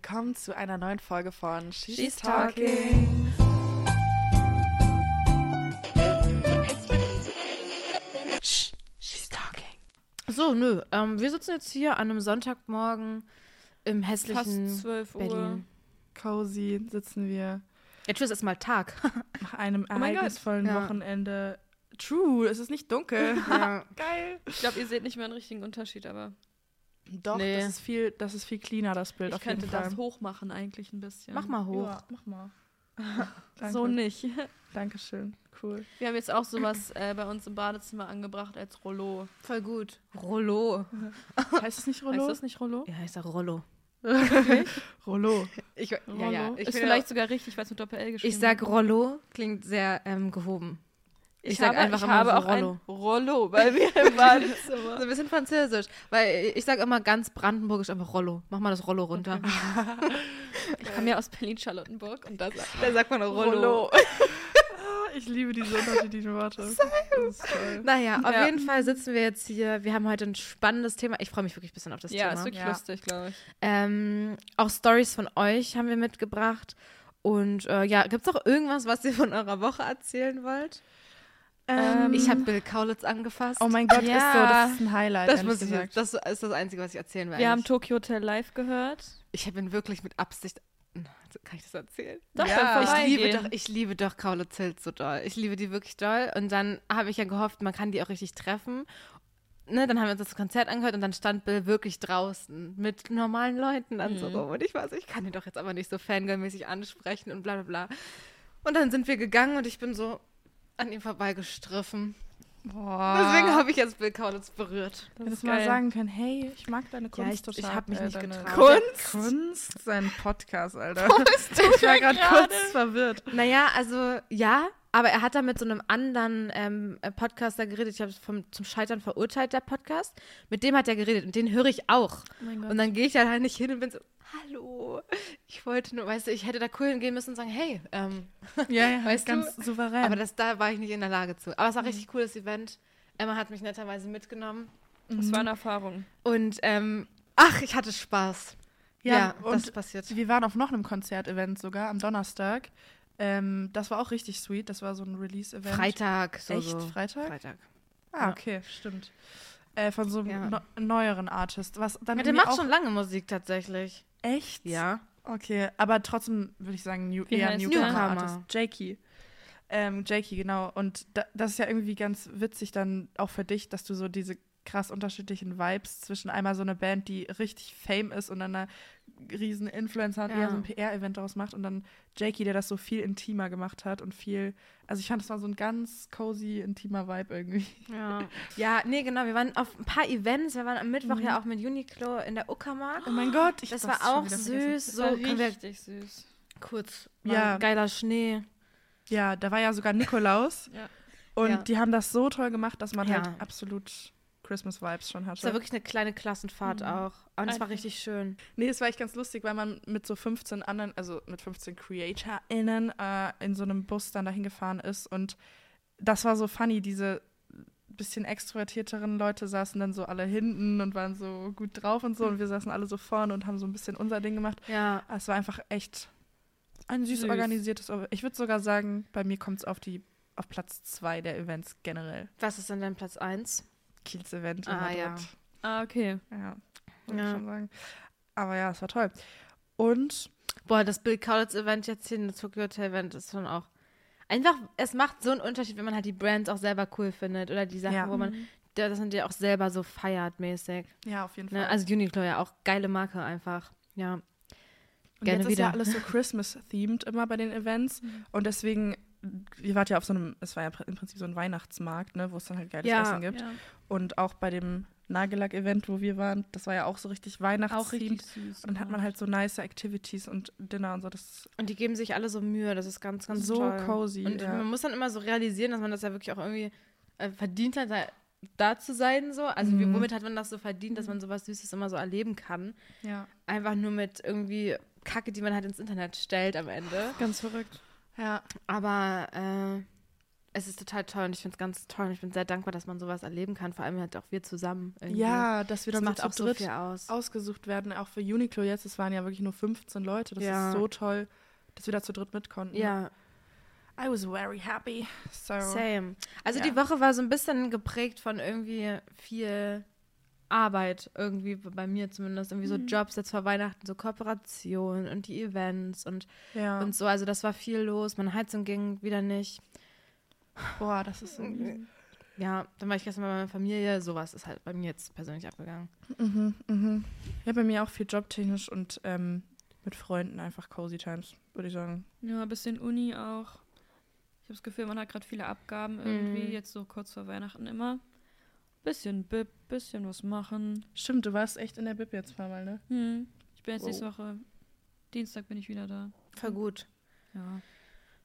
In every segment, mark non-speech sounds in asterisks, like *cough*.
willkommen zu einer neuen Folge von She's, She's Talking. She's Talking. So, nö. Ähm, wir sitzen jetzt hier an einem Sonntagmorgen im hässlichen Fast 12 Uhr. Berlin. Cozy sitzen wir Jetzt ist erstmal Tag. *laughs* nach einem Oh ereignisvollen Ja. Wochenende. True, es ist nicht dunkel. ja. *laughs* Geil. Ich glaube, ihr seht nicht mehr einen richtigen Unterschied, aber Doch, Nee. das ist viel, das ist viel cleaner, das Bild ich auf jeden könnte Fall. das hochmachen eigentlich ein bisschen. Mach mal hoch. Ja, mach mal. *laughs* Danke. So nicht. *laughs* Dankeschön. Cool. Wir haben jetzt auch sowas äh, bei uns im Badezimmer angebracht als Rollo. Voll gut. Rollo. *laughs* Heißt es nicht Rollo? Heißt das nicht Rollo? Ja, ich sag Rollo. Rollo. Ich, Rollo. ja, ja. Ich, ist vielleicht auch- sogar richtig, weil es mit Doppel-L geschrieben ich sag Rollo, klingt sehr ähm, gehoben. Ich, ich sag habe, einfach ich immer habe so auch Rollo. ein Rollo bei mir im So ein bisschen französisch. Weil ich sag immer ganz brandenburgisch einfach Rollo. Mach mal das Rollo runter. *laughs* *laughs* Ich komme ja aus Berlin-Charlottenburg und da sagt Da sagt man Rollo. *laughs* Ah, ich liebe diese unterschiedlichen Worte. Ist. Naja, auf Ja. jeden Fall sitzen wir jetzt hier. Wir haben heute ein spannendes Thema. Ich freue mich wirklich ein bisschen auf das Ja, ist Thema. wirklich Ja. lustig, glaube ich. Ähm, auch Stories von euch haben wir mitgebracht. Und äh, ja, gibt es noch irgendwas, was ihr von eurer Woche erzählen wollt? Ähm, Ich habe *laughs* Bill Kaulitz angefasst. Oh mein Gott, ist so, Ja. das ist ein Highlight, das, muss ich, gesagt. das ist das Einzige, was ich erzählen werde. Wir haben Tokyo Hotel Live gehört. ich bin wirklich mit Absicht. Kann ich das erzählen? Doch, Ja. Ich liebe, doch, ich liebe doch Kaulitz Hills so doll. Ich liebe die wirklich doll. Und dann habe ich ja gehofft, man kann die auch richtig treffen. Ne, dann haben wir uns das Konzert angehört und dann stand Bill wirklich draußen mit normalen Leuten dann so Mhm. rum. Und ich so, ich kann ihn doch jetzt aber nicht so fangirlmäßig ansprechen und bla bla bla. Und dann sind wir gegangen und ich bin so an ihm vorbeigestriffen. Boah. Deswegen habe ich jetzt Bill Kaulitz berührt. Das Hättest mal sagen können, hey, ich mag deine Ja, Kunst ich- total. ich hab mich äh, nicht getraut. Kunst? Kunst? Sein Podcast, Alter. *laughs* ich war gerade kurz verwirrt. Naja, also ja, aber er hat da mit so einem anderen ähm, äh, Podcaster geredet. Ich habe vom zum Scheitern verurteilt, der Podcast. Mit dem hat er geredet und den höre ich auch. Oh mein Gott. Und dann gehe ich da halt nicht hin und bin so, hallo, ich wollte nur, weißt du, ich hätte da cool hingehen müssen und sagen, hey, ähm, *laughs* Ja, ja, *laughs* Weißt ganz du? souverän. aber das, da war ich nicht in der Lage zu. Aber es war ein richtig cooles Event. Emma hat mich netterweise mitgenommen das war eine Erfahrung. und ähm, ach, ich hatte Spaß. Ja, das und ist passiert. wir waren auf noch einem Konzertevent sogar am Donnerstag. Ähm, das war auch richtig sweet. Das war so ein Release-Event. Freitag, so. Echt? so. Freitag? Freitag. Ah, Ja. okay, stimmt. Äh, von so einem Ja. no neueren Artist. Was dann Ja, der macht auch schon lange Musik tatsächlich. Echt? Ja. Okay, aber trotzdem würde ich sagen, New, Wie eher Newcomer der? Artist. Jakey. Ähm, Jakey, genau. Und da, das ist ja irgendwie ganz witzig dann auch für dich, dass du so diese krass unterschiedlichen Vibes zwischen einmal so eine Band, die richtig Fame ist und einer riesen Influencer hat, Ja. der so ein PR-Event daraus macht und dann Jakey, der das so viel intimer gemacht hat und viel, also ich fand, es war so ein ganz cozy, intimer Vibe irgendwie. Ja. *laughs* ja, nee, genau. Wir waren auf ein paar Events. Wir waren am Mittwoch Mhm. ja auch mit Uniqlo in der Uckermark. Oh mein Gott, ich das hab war auch süß. Das So war richtig süß. kurz. Ja. Geiler Schnee. Ja, da war ja sogar Nikolaus Ja. und Ja. die haben das so toll gemacht, dass man halt absolut Christmas-Vibes schon hatte. Es war wirklich eine kleine Klassenfahrt Mhm. auch. Und es war richtig schön. Nee, es war echt ganz lustig, weil man mit so 15 anderen, also mit 15 CreatorInnen äh, in so einem Bus dann dahin gefahren ist. Und das war so funny, diese bisschen extrovertierteren Leute saßen dann so alle hinten und waren so gut drauf und so. Und wir saßen alle so vorne und haben so ein bisschen unser Ding gemacht. Ja. Es war einfach echt ein süß, Süß. organisiertes. Ich würde sogar sagen, bei mir kommt es auf die auf Platz zwei der Events generell. Was ist denn dein Platz 1? Kiels Event. Ah, ja. Ah, okay. Ja, würde Ja. ich schon sagen. Aber ja, es war toll. Und Boah, das Bill Kaulitz Event jetzt hier, das Tokyo Hotel Event ist schon auch. Einfach, es macht so einen Unterschied, wenn man halt die Brands auch selber cool findet oder die Sachen, Ja. wo man, der- das man die auch selber so feiert mäßig. ja, auf jeden Fall. Ne? Also Uniqlo ja auch geile Marke einfach. Ja. Und Gerne jetzt ist ja wieder. alles so *laughs* Christmas-themed immer bei den Events. Und deswegen, ihr wart ja auf so einem, es war ja im Prinzip so ein Weihnachtsmarkt, ne, wo es dann halt geiles Ja, Essen gibt. Ja. Und auch bei dem Nagellack-Event, wo wir waren, das war ja auch so richtig Weihnachtsthemed. Und dann hat man halt so nice Activities und Dinner und so. Das Und die geben sich alle so Mühe, das ist ganz, ganz so toll. cozy. Und ja. man muss dann immer so realisieren, dass man das ja wirklich auch irgendwie äh, verdient hat, da, da zu sein so. Also wie, Mhm. womit hat man das so verdient, dass man sowas Süßes immer so erleben kann? ja. Einfach nur mit irgendwie Kacke, die man halt ins Internet stellt am Ende. Ganz verrückt. Ja. Aber äh, es ist total toll und ich finde es ganz toll und ich bin sehr dankbar, dass man sowas erleben kann, vor allem halt auch wir zusammen. Irgendwie. Ja, dass wir das dann macht so auch zu so dritt viel aus. ausgesucht werden, auch für Uniqlo jetzt. Es waren ja wirklich nur 15 Leute. Das Ja. ist so toll, dass wir da zu dritt mit konnten. Ja, I was very happy. So. same. Also Ja. die Woche war so ein bisschen geprägt von irgendwie viel Arbeit, irgendwie bei mir zumindest. Irgendwie so Mhm. Jobs jetzt vor Weihnachten, so Kooperationen und die Events und, Ja. und so. Also das war viel los. Meine Heizung ging wieder nicht. Boah, das ist so. Ja, dann war ich gestern bei meiner Familie. Sowas ist halt bei mir jetzt persönlich abgegangen. Mhm, mhm. Ja, bei mir auch viel jobtechnisch und ähm, mit Freunden einfach cozy times, würde ich sagen. Ja, ein bisschen Uni auch. Ich habe das Gefühl, man hat gerade viele Abgaben irgendwie, Mhm. jetzt so kurz vor Weihnachten immer. Bisschen Bib, bisschen was machen. Stimmt, du warst echt in der Bib jetzt ein paar Mal, ne? Hm. Ich bin jetzt Wow. nächste Woche, Dienstag bin ich wieder da. Voll gut. Ja.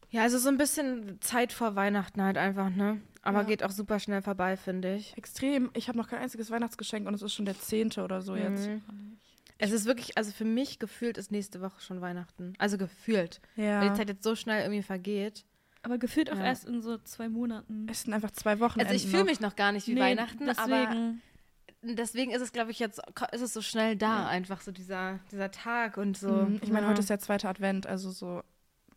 Ja, also so ein bisschen Zeit vor Weihnachten halt einfach, ne? Aber Ja. geht auch super schnell vorbei, finde ich. Extrem. Ich habe noch kein einziges Weihnachtsgeschenk und es ist schon der zehnte oder so jetzt. Mhm. Es ist wirklich, also für mich gefühlt ist nächste Woche schon Weihnachten. Also gefühlt. Weil Ja. die Zeit jetzt so schnell irgendwie vergeht. Aber gefühlt auch Ja. erst in so zwei Monaten. Es sind einfach zwei Wochen. Also ich fühle mich noch gar nicht wie Nee, Weihnachten, aber deswegen. deswegen ist es, glaube ich, jetzt ist es so schnell da, Ja. einfach so dieser, dieser Tag und so. Mhm. Ich meine, ja. heute ist der zweite Advent, also so.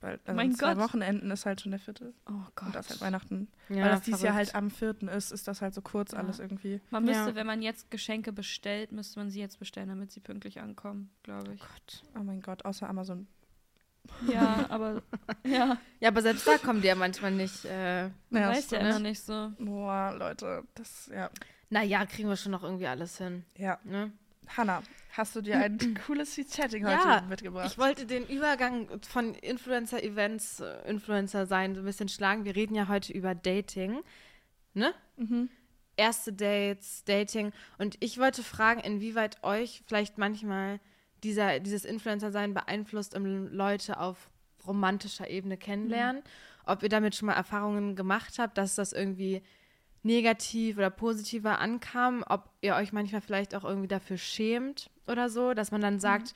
Weil, also Mein in zwei Gott. Wochenenden ist halt schon der vierte. Oh Gott. Und das halt Weihnachten. ja, Weil das dieses Jahr halt am vierten ist, ist das halt so kurz Ja. alles irgendwie. Man müsste, Ja. wenn man jetzt Geschenke bestellt, müsste man sie jetzt bestellen, damit sie pünktlich ankommen, glaube ich. Gott. Oh mein Gott, außer Amazon. Ja, aber *laughs* ja, Ja, aber selbst da kommen die ja manchmal nicht. Äh, Ja, weiß ja stimmt. immer nicht so. Boah, Leute, das, ja. naja, kriegen wir schon noch irgendwie alles hin. Ja. Ne? Hanna, hast du dir ein *clears throat* cooles Chatting heute Ja, mitgebracht? Ich wollte den Übergang von Influencer-Events, äh, Influencer sein, so ein bisschen schlagen. Wir reden ja heute über Dating, ne? mhm. Erste Dates, Dating. Und ich wollte fragen, inwieweit euch vielleicht manchmal dieser, dieses Influencer-Sein beeinflusst, um Leute auf romantischer Ebene kennenlernen. Ob ihr damit schon mal Erfahrungen gemacht habt, dass das irgendwie negativ oder positiver ankam, ob ihr euch manchmal vielleicht auch irgendwie dafür schämt oder so, dass man dann sagt,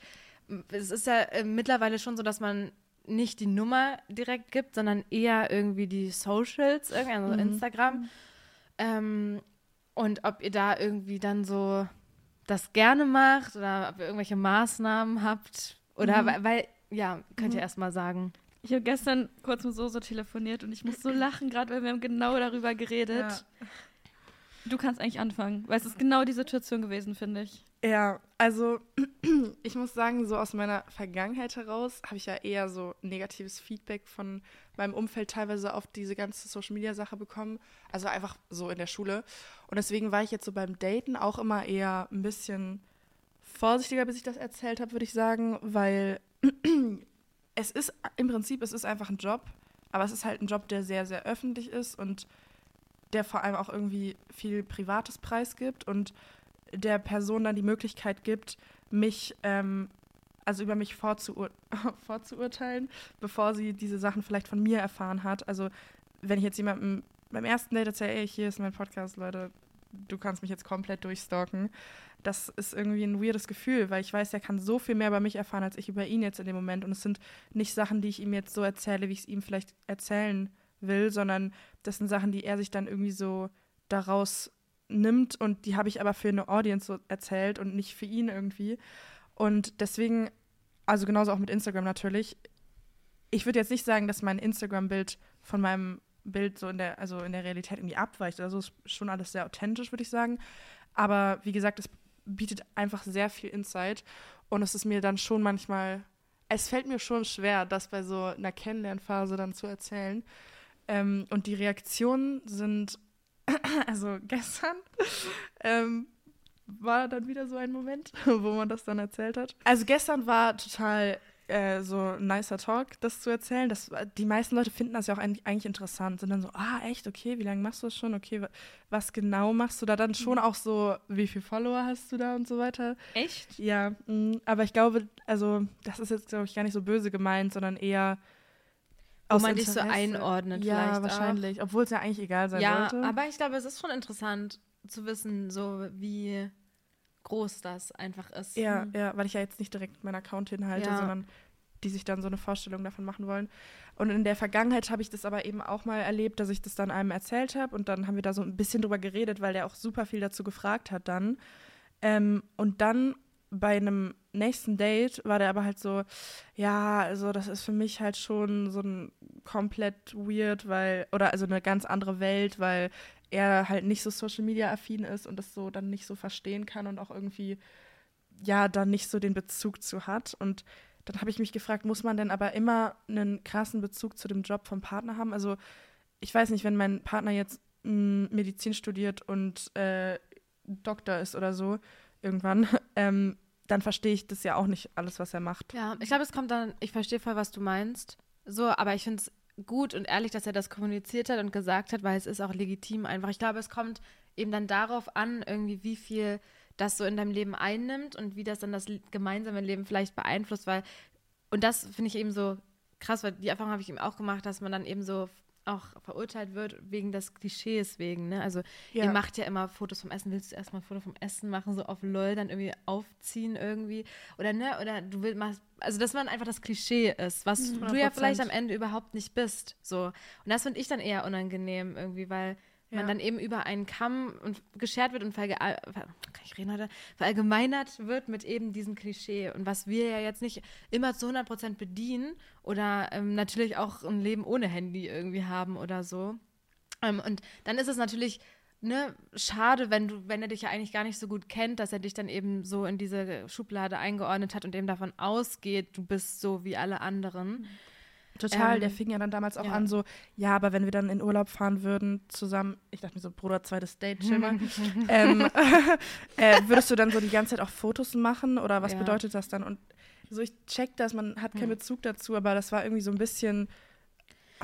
es ist ja äh, mittlerweile schon so, dass man nicht die Nummer direkt gibt, sondern eher irgendwie die Socials, irgendwie, also Mhm. Instagram. Ähm, und ob ihr da irgendwie dann so das gerne macht oder ob ihr irgendwelche Maßnahmen habt. Oder Mhm. weil, weil, ja, könnt ihr Mhm. erst mal sagen. Ich habe gestern kurz mit Soso telefoniert und ich muss so *laughs* lachen, gerade weil wir haben genau darüber geredet. Ja. Du kannst eigentlich anfangen, weil es ist genau die Situation gewesen, finde ich. Ja, also *clears throat* ich muss sagen, so aus meiner Vergangenheit heraus habe ich ja eher so negatives Feedback von meinem Umfeld teilweise auf diese ganze Social-Media-Sache bekommen. Also einfach so in der Schule. Und deswegen war ich jetzt so beim Daten auch immer eher ein bisschen vorsichtiger, bis ich das erzählt habe, würde ich sagen, weil *clears throat* es ist im Prinzip, es ist einfach ein Job, aber es ist halt ein Job, der sehr, sehr öffentlich ist und der vor allem auch irgendwie viel Privates preisgibt und der Person dann die Möglichkeit gibt, mich, ähm, also über mich vorzuur *laughs* vorzuurteilen, bevor sie diese Sachen vielleicht von mir erfahren hat. Also wenn ich jetzt jemandem beim ersten Date erzähle, ey, hier ist mein Podcast, Leute, du kannst mich jetzt komplett durchstalken. Das ist irgendwie ein weirdes Gefühl, weil ich weiß, der kann so viel mehr über mich erfahren, als ich über ihn jetzt in dem Moment. Und es sind nicht Sachen, die ich ihm jetzt so erzähle, wie ich es ihm vielleicht erzählen will, sondern das sind Sachen, die er sich dann irgendwie so daraus nimmt und die habe ich aber für eine Audience so erzählt und nicht für ihn irgendwie. Und deswegen, also genauso auch mit Instagram natürlich. Ich würde jetzt nicht sagen, dass mein Instagram-Bild von meinem Bild so in der, also in der Realität irgendwie abweicht. Also ist schon alles sehr authentisch, würde ich sagen. Aber wie gesagt, es bietet einfach sehr viel Insight und es ist mir dann schon manchmal, es fällt mir schon schwer, das bei so einer Kennenlernphase dann zu erzählen. Ähm, und die Reaktionen sind, *clears throat* also gestern *laughs* ähm, war dann wieder so ein Moment, *laughs* wo man das dann erzählt hat. Also gestern war total äh, so ein nicer Talk, das zu erzählen. Das, die meisten Leute finden das ja auch eigentlich, interessant. Sind dann so, ah, echt, okay, wie lange machst du das schon? Okay, wa- was genau machst du da? Dann schon auch so, wie viele Follower hast du da und so weiter. Echt? Ja, mh, aber ich glaube, also das ist jetzt, glaube ich, gar nicht so böse gemeint, sondern eher Wo man dich so einordnet Ja, vielleicht auch. wahrscheinlich. Obwohl es ja eigentlich egal sein Ja, sollte. aber ich glaube, es ist schon interessant zu wissen, so wie groß das einfach ist. Ja, ja, weil ich ja jetzt nicht direkt meinen Account hinhalte, Ja. sondern die sich dann so eine Vorstellung davon machen wollen. Und in der Vergangenheit habe ich das aber eben auch mal erlebt, dass ich das dann einem erzählt habe und dann haben wir da so ein bisschen drüber geredet, weil der auch super viel dazu gefragt hat dann. Ähm, und dann bei einem nächsten Date war der aber halt so, ja, also das ist für mich halt schon so ein komplett weird, weil, oder also eine ganz andere Welt, weil er halt nicht so Social Media affin ist und das so dann nicht so verstehen kann und auch irgendwie, ja, da nicht so den Bezug zu hat. Und dann habe ich mich gefragt, muss man denn aber immer einen krassen Bezug zu dem Job vom Partner haben? Also ich weiß nicht, wenn mein Partner jetzt mh, Medizin studiert und äh, Doktor ist oder so, irgendwann, *laughs* ähm, dann verstehe ich das ja auch nicht alles, was er macht. Ja, ich glaube, es kommt dann, ich verstehe voll, was du meinst. So, aber ich finde es gut und ehrlich, dass er das kommuniziert hat und gesagt hat, weil es ist auch legitim einfach. Ich glaube, es kommt eben dann darauf an, irgendwie, wie viel das so in deinem Leben einnimmt und wie das dann das gemeinsame Leben vielleicht beeinflusst, weil, und das finde ich eben so krass, weil die Erfahrung habe ich eben auch gemacht, dass man dann eben so auch verurteilt wird wegen des Klischees wegen, ne? Also Ja. ihr macht ja immer Fotos vom Essen, willst du erstmal ein Foto vom Essen machen, so auf LOL, dann irgendwie aufziehen irgendwie oder ne, oder du willst machst, also dass man einfach das Klischee ist, was du ja 100%. vielleicht am Ende überhaupt nicht bist, so. Und das finde ich dann eher unangenehm irgendwie, weil man Ja. dann eben über einen Kamm und geschert wird und verge ver- kann ich reden heute, verallgemeinert wird mit eben diesem Klischee. Und was wir ja jetzt nicht immer zu 100% bedienen oder ähm, natürlich auch ein Leben ohne Handy irgendwie haben oder so. Ähm, und dann ist es natürlich ne, schade, wenn du, wenn er dich ja eigentlich gar nicht so gut kennt, dass er dich dann eben so in diese Schublade eingeordnet hat und eben davon ausgeht, du bist so wie alle anderen. Total, Ähm, der fing ja dann damals auch ja. an so, ja, aber wenn wir dann in Urlaub fahren würden zusammen, ich dachte mir so, Bruder, zweites Date, chill mal, *laughs* ähm, *laughs* äh, würdest du dann so die ganze Zeit auch Fotos machen oder was Ja. bedeutet das dann? Und so, ich check das, man hat keinen. Bezug dazu, aber das war irgendwie so ein bisschen,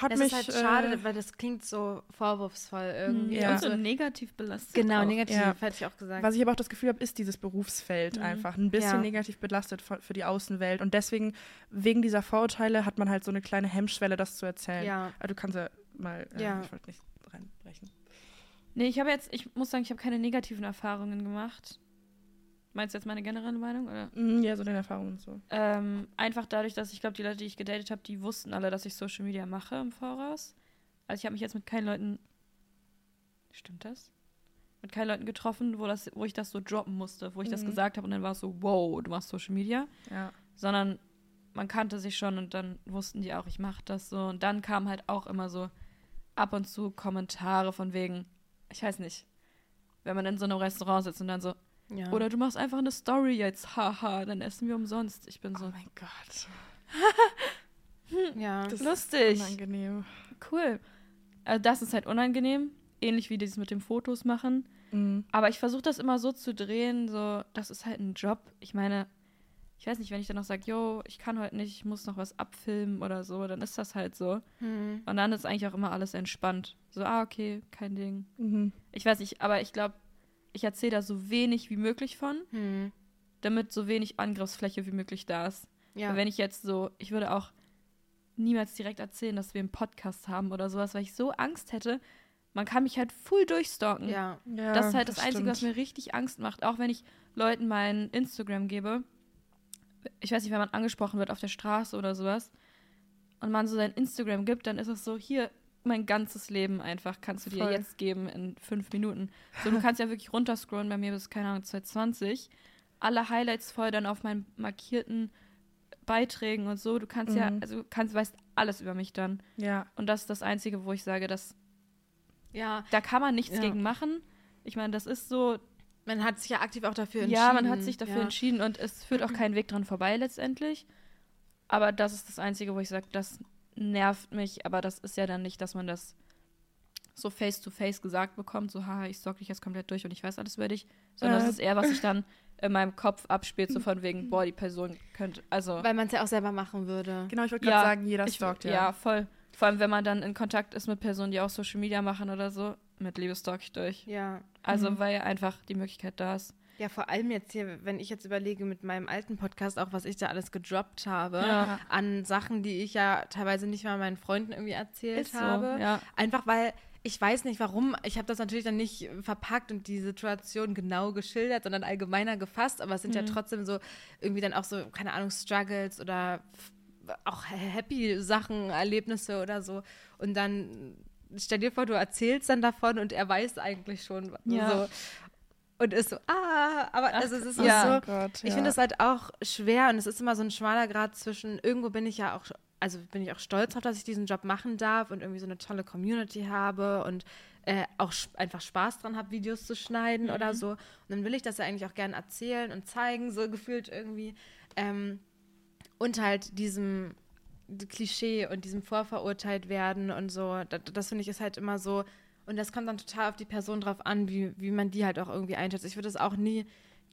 hat Das mich, ist halt schade, äh, weil das klingt so vorwurfsvoll irgendwie. Ja. Und so negativ belastet. Genau, auch. negativ, Ja. hätte ich auch gesagt. was ich aber auch das Gefühl habe, ist dieses Berufsfeld Mhm. einfach ein bisschen Ja. negativ belastet für, für die Außenwelt und deswegen, wegen dieser Vorurteile, hat man halt so eine kleine Hemmschwelle, das zu erzählen. ja. Aber du kannst ja mal, äh, Ja. ich wollte nicht reinbrechen. Nee, ich habe jetzt, ich muss sagen, ich habe keine negativen Erfahrungen gemacht. Meinst du jetzt meine generelle Meinung? Oder? Mm, Ja, so deine Erfahrungen und so. Ähm, einfach dadurch, dass ich glaube, die Leute, die ich gedatet habe, die wussten alle, dass ich Social Media mache im Voraus. Also ich habe mich jetzt mit keinen Leuten. Stimmt das? Mit keinen Leuten getroffen, wo, das, wo ich das so droppen musste, wo ich das Mhm. gesagt habe und dann war es so, wow, du machst Social Media. Ja. Sondern man kannte sich schon und dann wussten die auch, ich mache das so. Und dann kamen halt auch immer so ab und zu Kommentare von wegen, ich weiß nicht, wenn man in so einem Restaurant sitzt und dann so, ja. oder du machst einfach eine Story jetzt, haha, dann essen wir umsonst. Ich bin so, Oh mein Gott. *laughs* ja. Das lustig. ist unangenehm. Cool. Also das ist halt unangenehm, ähnlich wie dieses mit dem Fotos machen. Mhm. Aber ich versuche das immer so zu drehen, so, das ist halt ein Job. Ich meine, ich weiß nicht, wenn ich dann noch sage, yo, ich kann heute nicht, ich muss noch was abfilmen oder so, dann ist das halt so. Hm. Und dann ist eigentlich auch immer alles entspannt. So, ah, okay, kein Ding. Mhm. Ich weiß nicht, aber ich glaube, ich erzähle da so wenig wie möglich von, Hm. damit so wenig Angriffsfläche wie möglich da ist. Ja. Weil Wenn ich jetzt so, ich würde auch niemals direkt erzählen, dass wir einen Podcast haben oder sowas, weil ich so Angst hätte. Man kann mich halt full durchstalken. ja. Ja, das ist halt das, Einzige, was stimmt. mir richtig Angst macht. Auch wenn ich Leuten mein Instagram gebe. Ich weiß nicht, wenn man angesprochen wird auf der Straße oder sowas und man so sein Instagram gibt, dann ist es so, hier, mein ganzes Leben einfach kannst du dir Voll. jetzt geben in fünf Minuten. So, du kannst ja wirklich runterscrollen bei mir bis, keine Ahnung, 2020. Alle Highlights voll dann auf meinen markierten Beiträgen und so. Du kannst ja, Mhm. also du kannst, weißt alles über mich dann. Ja. Und das ist das Einzige, wo ich sage, dass ja. da kann man nichts Ja. gegen machen. Ich meine, das ist so, Man hat sich ja aktiv auch dafür entschieden. ja, man hat sich dafür ja. entschieden und es führt auch kein Weg dran vorbei letztendlich. Aber das ist das Einzige, wo ich sage, das nervt mich, aber das ist ja dann nicht, dass man das so face to face gesagt bekommt, so haha, ich sorge dich jetzt komplett durch und ich weiß alles über dich, sondern Äh. das ist eher, was sich dann in meinem Kopf abspielt, so *laughs* von wegen, boah, die Person könnte, also Weil man es ja auch selber machen würde. Genau, ich wollte Ja, gerade sagen, jeder ich, stalkt, ja. ja. voll. Vor allem, wenn man dann in Kontakt ist mit Personen, die auch Social Media machen oder so, mit Liebe stalk ich durch. Ja. Also, Mhm. weil einfach die Möglichkeit da ist. Ja, vor allem jetzt hier, wenn ich jetzt überlege mit meinem alten Podcast auch, was ich da alles gedroppt habe, Ja. an Sachen, die ich ja teilweise nicht mal meinen Freunden irgendwie erzählt so, habe. ja. Einfach weil ich weiß nicht warum. Ich habe das natürlich dann nicht verpackt und die Situation genau geschildert, sondern allgemeiner gefasst. Aber es sind ja Mhm. trotzdem so irgendwie dann auch so, keine Ahnung, Struggles oder auch happy Sachen, Erlebnisse oder so. Und dann stell dir vor, du erzählst dann davon und er weiß eigentlich schon Ja. so. Und ist so, ah, aber also es ist auch ja. so, Oh Gott, ich ja. finde es halt auch schwer und es ist immer so ein schmaler Grad zwischen, irgendwo bin ich ja auch, also bin ich auch stolz drauf, dass ich diesen Job machen darf und irgendwie so eine tolle Community habe und äh, auch einfach Spaß dran habe, Videos zu schneiden oder so. Und dann will ich das ja eigentlich auch gerne erzählen und zeigen, so gefühlt irgendwie. Ähm, und halt diesem Klischee und diesem Vorverurteilt werden und so. Das, das finde ich ist halt immer so. Und das kommt dann total auf die Person drauf an, wie, wie man die halt auch irgendwie einschätzt. Ich würde es auch nie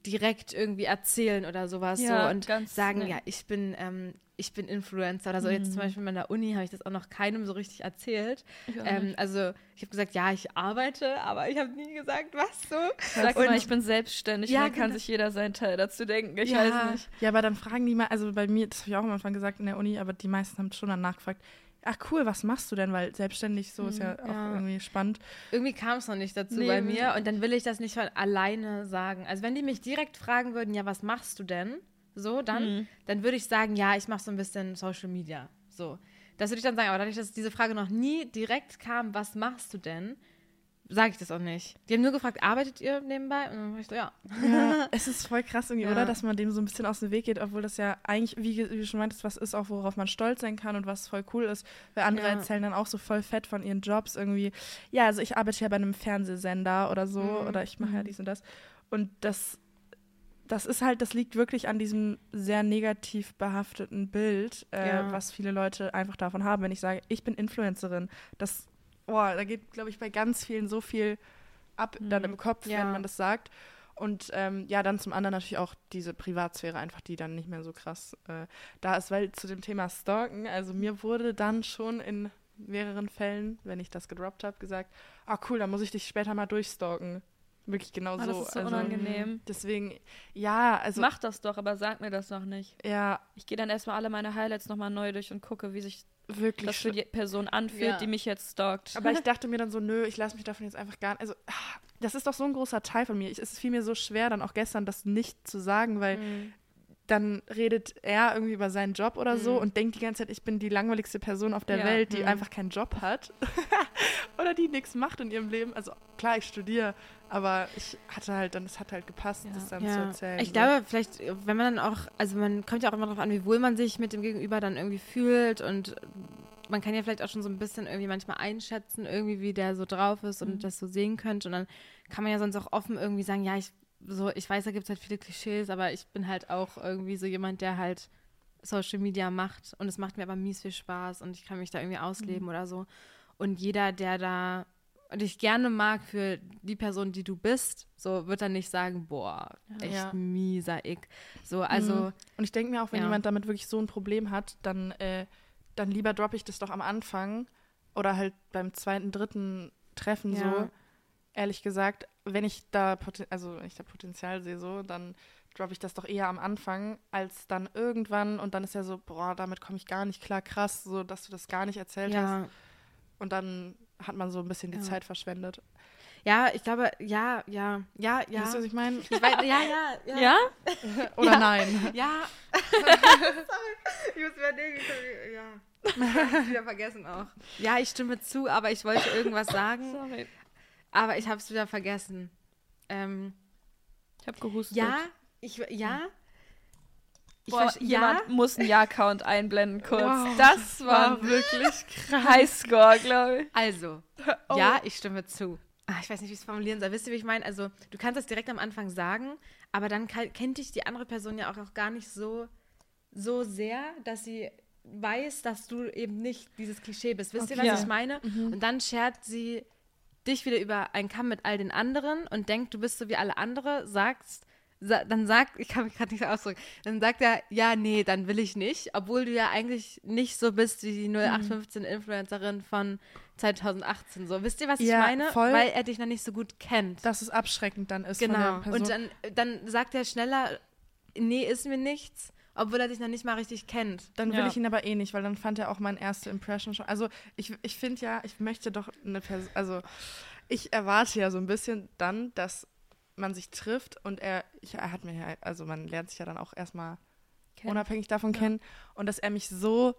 direkt irgendwie erzählen oder sowas Ja, so und ganz- sagen, nee. ja, ich bin, ähm, ich bin Influencer oder so. Jetzt zum Beispiel in der Uni habe ich das auch noch keinem so richtig erzählt. Ähm, also ich habe gesagt, ja, ich arbeite, aber ich habe nie gesagt, was so. Sag mal, ich bin selbstständig. Ja, dann kann genau. sich jeder seinen Teil dazu denken. Ich Ja. weiß nicht. Ja, aber dann fragen die mal, also bei mir, das habe ich auch am Anfang gesagt in der Uni, aber die meisten haben schon danach gefragt, ach cool, was machst du denn? Weil selbstständig so ist ja auch ja. irgendwie spannend. Irgendwie kam es noch nicht dazu Nee, bei mir und dann will ich das nicht von alleine sagen. Also wenn die mich direkt fragen würden, ja, was machst du denn? So, dann, Mhm. dann würde ich sagen, ja, ich mache so ein bisschen Social Media. So. Das würde ich dann sagen, aber dadurch, dass diese Frage noch nie direkt kam, was machst du denn, sage ich das auch nicht. Die haben nur gefragt, arbeitet ihr nebenbei? Und dann war ich so, ja. Ja, *laughs* es ist voll krass irgendwie, Ja. oder? Dass man dem so ein bisschen aus dem Weg geht, obwohl das ja eigentlich, wie, du schon meintest, was ist auch, worauf man stolz sein kann und was voll cool ist. Weil andere Ja. erzählen dann auch so voll fett von ihren Jobs irgendwie. Ja, also ich arbeite ja bei einem Fernsehsender oder so Mhm. oder ich mache ja dies und das. Und das, das ist halt, das liegt wirklich an diesem sehr negativ behafteten Bild, äh, was viele Leute einfach davon haben, wenn ich sage, ich bin Influencerin. Das, boah, da geht, glaube ich, bei ganz vielen so viel ab dann im Kopf, Mhm. Ja. wenn man das sagt. Und ähm, ja, dann zum anderen natürlich auch diese Privatsphäre einfach, die dann nicht mehr so krass äh, da ist, weil zu dem Thema Stalken, also mir wurde dann schon in mehreren Fällen, wenn ich das gedroppt habe, gesagt, ah cool, dann muss ich dich später mal durchstalken. Wirklich genau Ah, so. das ist so also, unangenehm. Deswegen, ja, also Mach das doch, aber sag mir das noch nicht. ja, Ich gehe dann erstmal alle meine Highlights nochmal neu durch und gucke, wie sich wirklich das für die Person anfühlt, Ja. die mich jetzt stalkt. Aber ich *laughs* dachte mir dann so, nö, ich lasse mich davon jetzt einfach gar nicht. Also, das ist doch so ein großer Teil von mir. Ich, es fiel mir so schwer, dann auch gestern das nicht zu sagen, weil Mhm. Dann redet er irgendwie über seinen Job oder so Mhm. und denkt die ganze Zeit, ich bin die langweiligste Person auf der Ja. Welt, die Mhm. einfach keinen Job hat *laughs* oder die nichts macht in ihrem Leben. Also klar, ich studiere, aber ich hatte halt dann, es hat halt gepasst, Ja. das dann zu Ja. erzählen. Ich so. glaube, vielleicht, wenn man dann auch, also man kommt ja auch immer darauf an, wie wohl man sich mit dem Gegenüber dann irgendwie fühlt und man kann ja vielleicht auch schon so ein bisschen irgendwie manchmal einschätzen, irgendwie wie der so drauf ist und Mhm. das so sehen könnte und dann kann man ja sonst auch offen irgendwie sagen, ja, ich so, ich weiß, da gibt es halt viele Klischees, aber ich bin halt auch irgendwie so jemand, der halt Social Media macht und es macht mir aber mies viel Spaß und ich kann mich da irgendwie ausleben oder so. Und jeder, der da dich gerne mag für die Person, die du bist, so wird dann nicht sagen, boah, echt Ja. mieser Ick. So, also, Mhm. Und ich denke mir auch, wenn Ja. jemand damit wirklich so ein Problem hat, dann, äh, dann lieber droppe ich das doch am Anfang oder halt beim zweiten, dritten Treffen Ja. so. Ehrlich gesagt, wenn ich da, Poten- also wenn ich da Potenzial sehe, so, dann droppe ich das doch eher am Anfang, als dann irgendwann und dann ist ja so, boah, damit komme ich gar nicht klar, krass, so, dass du das gar nicht erzählt hast. ja. Und dann hat man so ein bisschen die Ja. Zeit verschwendet. Ja, ich glaube, ja, ja, ja, ja. Weißt du, was ich meine? Ja, ja, ja. ja? *laughs* Oder Ja. nein? *laughs* Ja. *laughs* Sorry, ich muss überlegen. Ja. Ich wieder vergessen auch. Ja, ich stimme zu, aber ich wollte irgendwas sagen, Sorry. Aber ich habe es wieder vergessen. Ähm, Ich habe gehustet. ja, ich, ja. Ich Boah, verste- jemand muss einen Ja-Count einblenden kurz. Wow, das war wirklich *laughs* krass. Highscore, glaube ich. Also, Oh. ja, ich stimme zu. Ah, ich weiß nicht, wie ich es formulieren soll. Wisst ihr, wie ich meine? Also, du kannst das direkt am Anfang sagen, aber dann kann, kennt dich die andere Person ja auch, auch gar nicht so, so sehr, dass sie weiß, dass du eben nicht dieses Klischee bist. Wisst ihr, Okay. was Ja. ich meine? Und dann schert sie dich wieder über einen Kamm mit all den anderen und denkt, du bist so wie alle andere, sagst, sa dann sagt, ich kann mich gerade nicht so ausdrücken, dann sagt er, ja, nee, dann will ich nicht, obwohl du ja eigentlich nicht so bist wie die 0815-Influencerin von 2018. So, wisst ihr, was Ja, ich meine? voll. Weil er dich noch nicht so gut kennt. Dass es abschreckend dann ist genau. Und dann, dann sagt er schneller, nee, ist mir nichts, obwohl er dich noch nicht mal richtig kennt. Dann will Ja. ich ihn aber eh nicht, weil dann fand er auch meine erste Impression schon. Also ich, ich finde ja, ich möchte doch eine Person, also ich erwarte ja so ein bisschen dann, dass man sich trifft und er, ich, er hat mir ja, also man lernt sich ja dann auch erstmal Kennen. unabhängig davon Ja. kennen und dass er mich so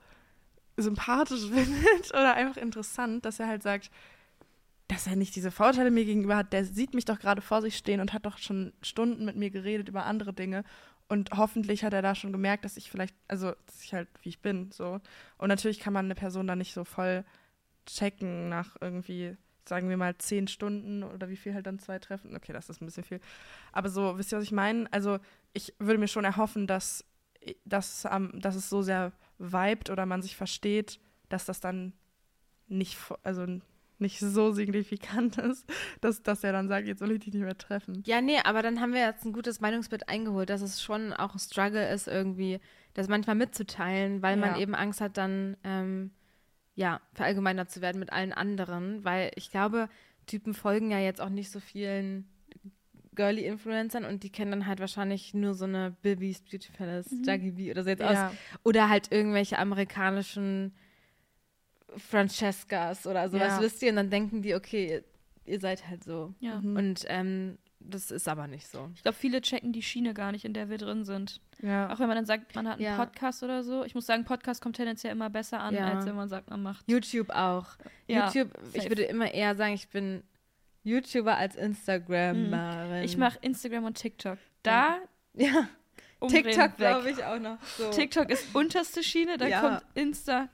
sympathisch *laughs* findet oder einfach interessant, dass er halt sagt, dass er nicht diese Vorurteile mir gegenüber hat. Der sieht mich doch gerade vor sich stehen und hat doch schon Stunden mit mir geredet über andere Dinge. Und hoffentlich hat er da schon gemerkt, dass ich vielleicht, also, dass ich halt, wie ich bin, so. Und natürlich kann man eine Person dann nicht so voll checken nach irgendwie, sagen wir mal, zehn Stunden oder wie viel halt dann zwei Treffen. Okay, das ist ein bisschen viel. Aber so, wisst ihr, was ich meine? Also, ich würde mir schon erhoffen, dass, dass, ähm, dass es so sehr vibet oder man sich versteht, dass das dann nicht, also nicht so signifikant *laughs* ist, dass, dass er dann sagt, jetzt soll ich dich nicht mehr treffen. Ja, nee, aber dann haben wir jetzt ein gutes Meinungsbild eingeholt, dass es schon auch ein Struggle ist, irgendwie das manchmal mitzuteilen, weil man Ja. eben Angst hat, dann ähm, ja, verallgemeinert zu werden mit allen anderen, weil ich glaube, Typen folgen ja jetzt auch nicht so vielen Girly-Influencern und die kennen dann halt wahrscheinlich nur so eine Bibby's Beauty Palace, Mhm. Juggy B oder so jetzt aus. Ja, Oder halt irgendwelche amerikanischen Francescas oder sowas, Ja. wisst ihr? Und dann denken die, okay, ihr, ihr seid halt so. Ja. Mhm. Und ähm, das ist aber nicht so. Ich glaube, viele checken die Schiene gar nicht, in der wir drin sind. ja. Auch wenn man dann sagt, man hat einen Ja. Podcast oder so. Ich muss sagen, Podcast kommt tendenziell immer besser an, Ja. als wenn man sagt, man macht. YouTube auch. Ja, YouTube, ich safe. würde immer eher sagen, ich bin YouTuber als Instagrammerin. Ich mache Instagram und TikTok. Da *laughs* ja, TikTok glaube ich auch noch so. TikTok ist unterste Schiene, dann Ja. kommt Insta,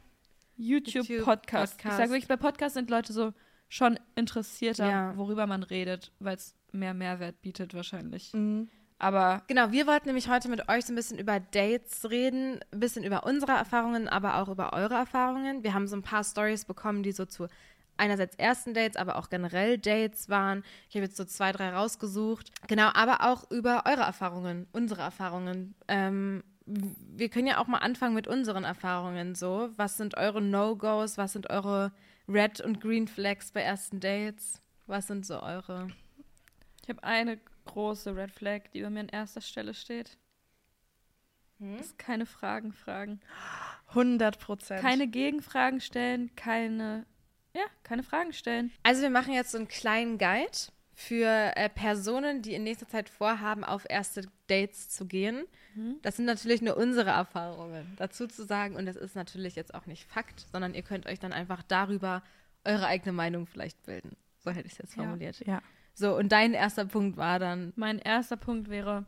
YouTube, YouTube, Podcast. Ich sage wirklich, bei Podcasts sind Leute so schon interessierter, Ja. worüber man redet, weil es mehr Mehrwert bietet wahrscheinlich. Mhm. Aber Genau, wir wollten nämlich heute mit euch so ein bisschen über Dates reden, ein bisschen über unsere Erfahrungen, aber auch über eure Erfahrungen. Wir haben so ein paar Stories bekommen, die so zu einerseits ersten Dates, aber auch generell Dates waren. Ich habe jetzt so zwei, drei rausgesucht. Genau, aber auch über eure Erfahrungen, unsere Erfahrungen. Ähm, wir können ja auch mal anfangen mit unseren Erfahrungen so. Was sind eure No-Gos? Was sind eure Red- und Green Flags bei ersten Dates? Was sind so eure? ich habe eine große Red Flag, die bei mir an erster Stelle steht. Hm? Das ist keine Fragen fragen. 100 Prozent. Keine Gegenfragen stellen, keine, ja, keine Fragen stellen. Also wir machen jetzt so einen kleinen Guide für äh, Personen, die in nächster Zeit vorhaben, auf erste Dates zu gehen. Mhm. Das sind natürlich nur unsere Erfahrungen dazu zu sagen und das ist natürlich jetzt auch nicht Fakt, sondern ihr könnt euch dann einfach darüber eure eigene Meinung vielleicht bilden. So hätte ich es jetzt Ja. formuliert. Ja. So, und dein erster Punkt war dann, Mein erster Punkt wäre,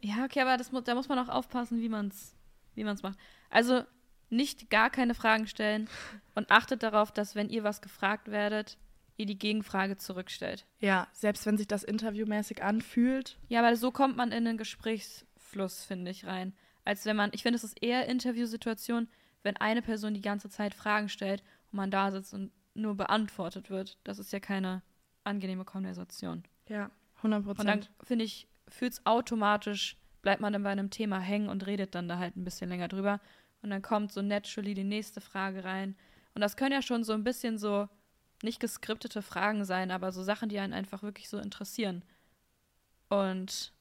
ja, okay, aber das, da muss man auch aufpassen, wie man es wie man's macht. Also nicht gar keine Fragen stellen und achtet darauf, dass wenn ihr was gefragt werdet, ihr die Gegenfrage zurückstellt. ja, selbst wenn sich das interviewmäßig anfühlt. Ja, weil so kommt man in den Gesprächsfluss, finde ich, rein. Als wenn man, ich finde, es ist eher Interviewsituation, wenn eine Person die ganze Zeit Fragen stellt und man da sitzt und nur beantwortet wird. Das ist ja keine angenehme Konversation. Ja, 100% Und dann, Prozent. finde ich, fühlt es automatisch, bleibt man dann bei einem Thema hängen und redet dann da halt ein bisschen länger drüber. Und dann kommt so naturally die nächste Frage rein. Und das können ja schon so ein bisschen so nicht geskriptete Fragen sein, aber so Sachen, die einen einfach wirklich so interessieren. Und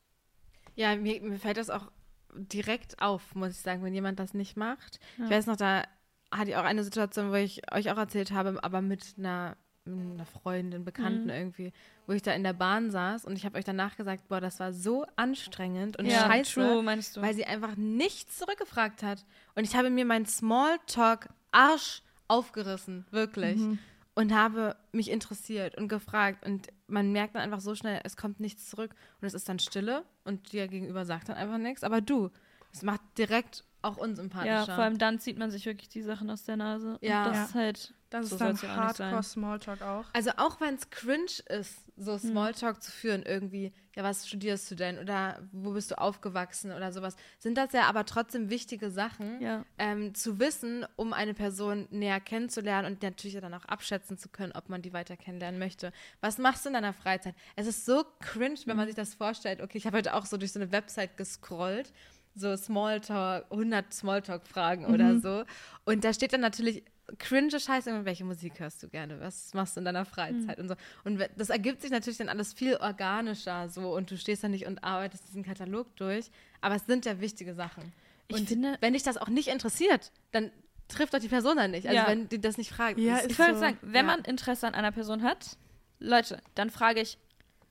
ja, mir, mir fällt das auch direkt auf, muss ich sagen, wenn jemand das nicht macht. Ja. Ich weiß noch, da hatte ich auch eine Situation, wo ich euch auch erzählt habe, aber mit einer, mit einer Freundin, Bekannten Mhm. irgendwie, wo ich da in der Bahn saß und ich habe euch danach gesagt, boah, das war so anstrengend und ja, scheiße, true, meinst du? weil sie einfach nichts zurückgefragt hat. Und ich habe mir meinen Smalltalk-Arsch aufgerissen, wirklich. Mhm. Und habe mich interessiert und gefragt. Und man merkt dann einfach so schnell, es kommt nichts zurück. Und es ist dann Stille und dir gegenüber sagt dann einfach nichts. Aber du, es macht direkt auch ja, unsympathischer. vor allem dann zieht man sich wirklich die Sachen aus der Nase. Ja. Und das Ja. ist halt, Das So ist dann ja auch nicht sein. Hardcore Smalltalk auch. Also auch wenn es cringe ist, so Smalltalk zu führen, irgendwie, ja, was studierst du denn oder wo bist du aufgewachsen oder sowas, sind das ja aber trotzdem wichtige Sachen ja. ähm, zu wissen, um eine Person näher kennenzulernen und natürlich dann auch abschätzen zu können, ob man die weiter kennenlernen möchte. Was machst du in deiner Freizeit? Es ist so cringe, wenn man sich das vorstellt. Okay, ich habe heute auch so durch so eine Website gescrollt, so Smalltalk, 100 Smalltalk-Fragen oder so. Und da steht dann natürlich cringe Scheiße, welche Musik hörst du gerne? Was machst du in deiner Freizeit und so. Und das ergibt sich natürlich dann alles viel organischer so und du stehst da nicht und arbeitest diesen Katalog durch. Aber es sind ja wichtige Sachen. Ich und finde- wenn dich das auch nicht interessiert, dann trifft doch die Person dann nicht. Also Ja. wenn die das nicht fragt. Ja, Ich wollte so, sagen, wenn ja. man Interesse an einer Person hat, Leute, dann frage ich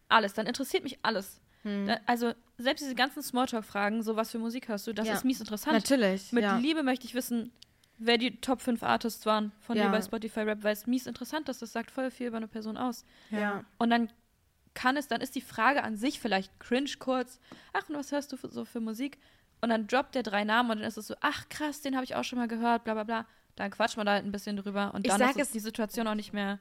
alles, dann interessiert mich alles. Hm. Da, also selbst diese ganzen Smalltalk-Fragen, so was für Musik hörst du, das Ja. ist mies interessant. Natürlich. Mit. Liebe möchte ich wissen, wer die Top 5 Artists waren von Ja. dir bei Spotify Rap, weil es mies interessant ist. Das sagt voll viel über eine Person aus. Ja. Und dann kann es, dann ist die Frage an sich vielleicht cringe kurz. Ach, und was hörst du für, so für Musik? Und dann droppt der drei Namen und dann ist es so, ach krass, den habe ich auch schon mal gehört, bla bla bla. Dann quatscht man da halt ein bisschen drüber und dann ist es die Situation auch nicht mehr,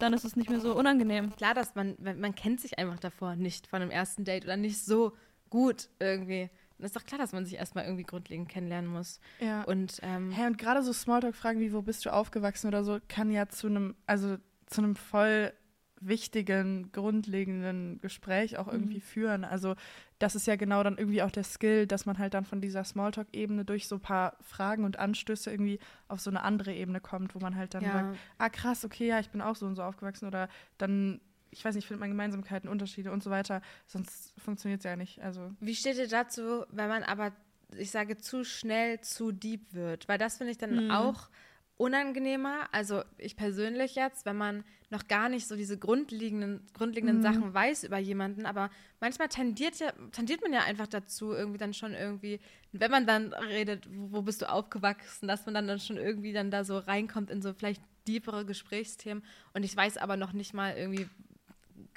dann ist es nicht mehr so unangenehm. Klar, dass man, man kennt sich einfach davor nicht von einem ersten Date oder nicht so gut irgendwie. Dann ist doch klar, dass man sich erstmal irgendwie grundlegend kennenlernen muss. Ja. Und ähm, Hä, und gerade so Smalltalk-Fragen wie, wo bist du aufgewachsen oder so, kann ja zu einem, also zu einem voll wichtigen, grundlegenden Gespräch auch irgendwie führen. Also das ist ja genau dann irgendwie auch der Skill, dass man halt dann von dieser Smalltalk-Ebene durch so ein paar Fragen und Anstöße irgendwie auf so eine andere Ebene kommt, wo man halt dann ja. sagt, ah krass, okay, ja, ich bin auch so und so aufgewachsen oder dann, ich weiß nicht, findet man Gemeinsamkeiten, Unterschiede und so weiter. Sonst funktioniert es ja nicht. Also Wie steht ihr dazu, wenn man aber, ich sage, zu schnell zu deep wird? Weil das finde ich dann Mhm. auch unangenehmer. Also ich persönlich jetzt, wenn man noch gar nicht so diese grundlegenden, grundlegenden Mhm. Sachen weiß über jemanden, aber manchmal tendiert, ja, tendiert man ja einfach dazu, irgendwie dann schon irgendwie, wenn man dann redet, wo, wo bist du aufgewachsen, dass man dann, dann schon irgendwie dann da so reinkommt in so vielleicht deepere Gesprächsthemen. Und ich weiß aber noch nicht mal irgendwie,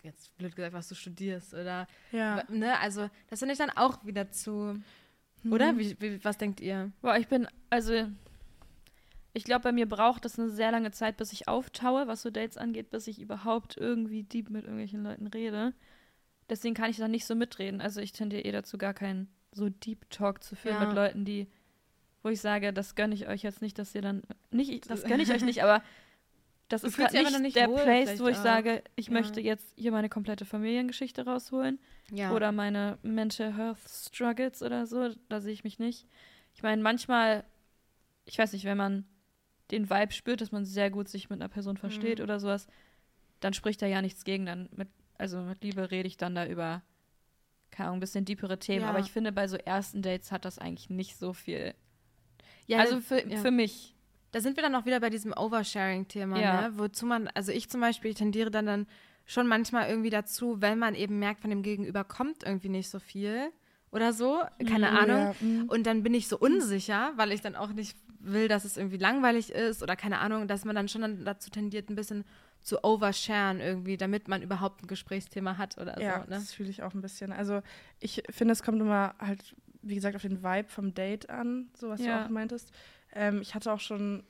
jetzt blöd gesagt, was du studierst oder ja. Ne, also das finde ich dann auch wieder zu. Mhm. Oder? Wie, wie, was denkt ihr? Boah, ich bin, also, ich glaube, bei mir braucht es eine sehr lange Zeit, bis ich auftaue, was so Dates angeht, bis ich überhaupt irgendwie deep mit irgendwelchen Leuten rede. Deswegen kann ich da nicht so mitreden. Also ich tendiere eh dazu, gar keinen so Deep Talk zu führen Ja. mit Leuten, die, wo ich sage, das gönne ich euch jetzt nicht, dass ihr dann, nicht, das gönne ich euch nicht, *laughs* aber das ist gerade nicht, nicht der wohl Place, wo ich auch. sage, ich Ja. möchte jetzt hier meine komplette Familiengeschichte rausholen Ja. oder meine Mental Health Struggles oder so, da sehe ich mich nicht. Ich meine, manchmal, ich weiß nicht, wenn man den Vibe spürt, dass man sehr gut sich mit einer Person versteht Mhm. oder sowas, dann spricht da ja nichts gegen. Dann mit, also mit Liebe rede ich dann da über, keine Ahnung, ein bisschen deepere Themen. Ja. Aber ich finde, bei so ersten Dates hat das eigentlich nicht so viel. ja, also für, ja. für mich. Da sind wir dann auch wieder bei diesem Oversharing-Thema, Ja. ne? Wozu man, also ich zum Beispiel, ich tendiere dann, dann schon manchmal irgendwie dazu, wenn man eben merkt, von dem Gegenüber kommt irgendwie nicht so viel oder so, keine Mhm, Ahnung. Ja, mhm. Und dann bin ich so unsicher, weil ich dann auch nicht will, dass es irgendwie langweilig ist oder keine Ahnung, dass man dann schon dann dazu tendiert, ein bisschen zu oversharen irgendwie, damit man überhaupt ein Gesprächsthema hat oder Ja, so. Ne? das fühle ich auch ein bisschen. Also ich finde, es kommt immer halt, wie gesagt, auf den Vibe vom Date an, so was Ja. du auch meintest. Ähm, ich hatte auch schon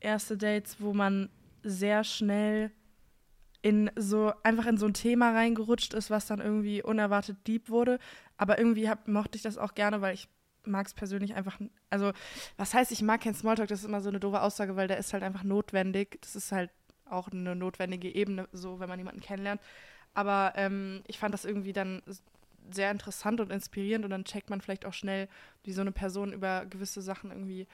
erste Dates, wo man sehr schnell in so einfach in so ein Thema reingerutscht ist, was dann irgendwie unerwartet deep wurde. Aber irgendwie hab, mochte ich das auch gerne, weil ich mag es persönlich einfach. Also, was heißt, ich mag keinen Smalltalk? Das ist immer so eine doofe Aussage, weil der ist halt einfach notwendig. Das ist halt auch eine notwendige Ebene, so wenn man jemanden kennenlernt. Aber ähm, ich fand das irgendwie dann sehr interessant und inspirierend und dann checkt man vielleicht auch schnell, wie so eine Person über gewisse Sachen irgendwie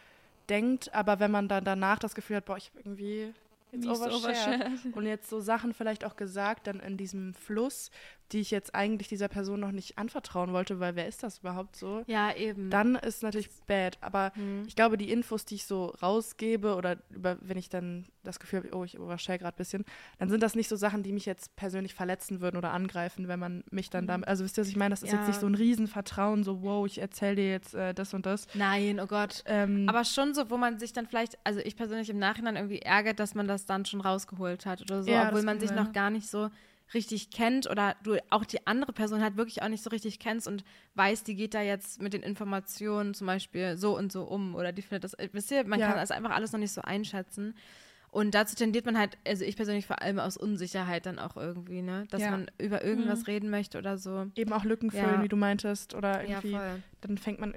denkt. Aber wenn man dann danach das Gefühl hat, boah, ich habe irgendwie jetzt Mies overshared overshared. und jetzt so Sachen vielleicht auch gesagt, dann in diesem Fluss, die ich jetzt eigentlich dieser Person noch nicht anvertrauen wollte, weil wer ist das überhaupt so? Ja, eben. Dann ist natürlich bad. Aber Hm. ich glaube, die Infos, die ich so rausgebe oder über, wenn ich dann das Gefühl habe, oh, ich überstelle gerade ein bisschen, dann sind das nicht so Sachen, die mich jetzt persönlich verletzen würden oder angreifen, wenn man mich dann damit, also wisst ihr, was ich meine? Das ist Ja. jetzt nicht so ein Riesenvertrauen, so wow, ich erzähle dir jetzt äh, das und das. Nein, oh Gott. Ähm, Aber schon so, wo man sich dann vielleicht, also ich persönlich im Nachhinein irgendwie ärgert, dass man das dann schon rausgeholt hat oder so, Ja, obwohl man sich noch gar nicht so richtig kennt oder du auch die andere Person halt wirklich auch nicht so richtig kennst und weiß, die geht da jetzt mit den Informationen zum Beispiel so und so um oder die findet das, äh, wisst ihr, man Ja. kann das einfach alles noch nicht so einschätzen. Und dazu tendiert man halt, also ich persönlich vor allem aus Unsicherheit dann auch irgendwie, ne? Dass Ja. man über irgendwas reden möchte oder so. eben auch Lücken Ja. füllen, wie du meintest, oder Ja, irgendwie voll. dann fängt man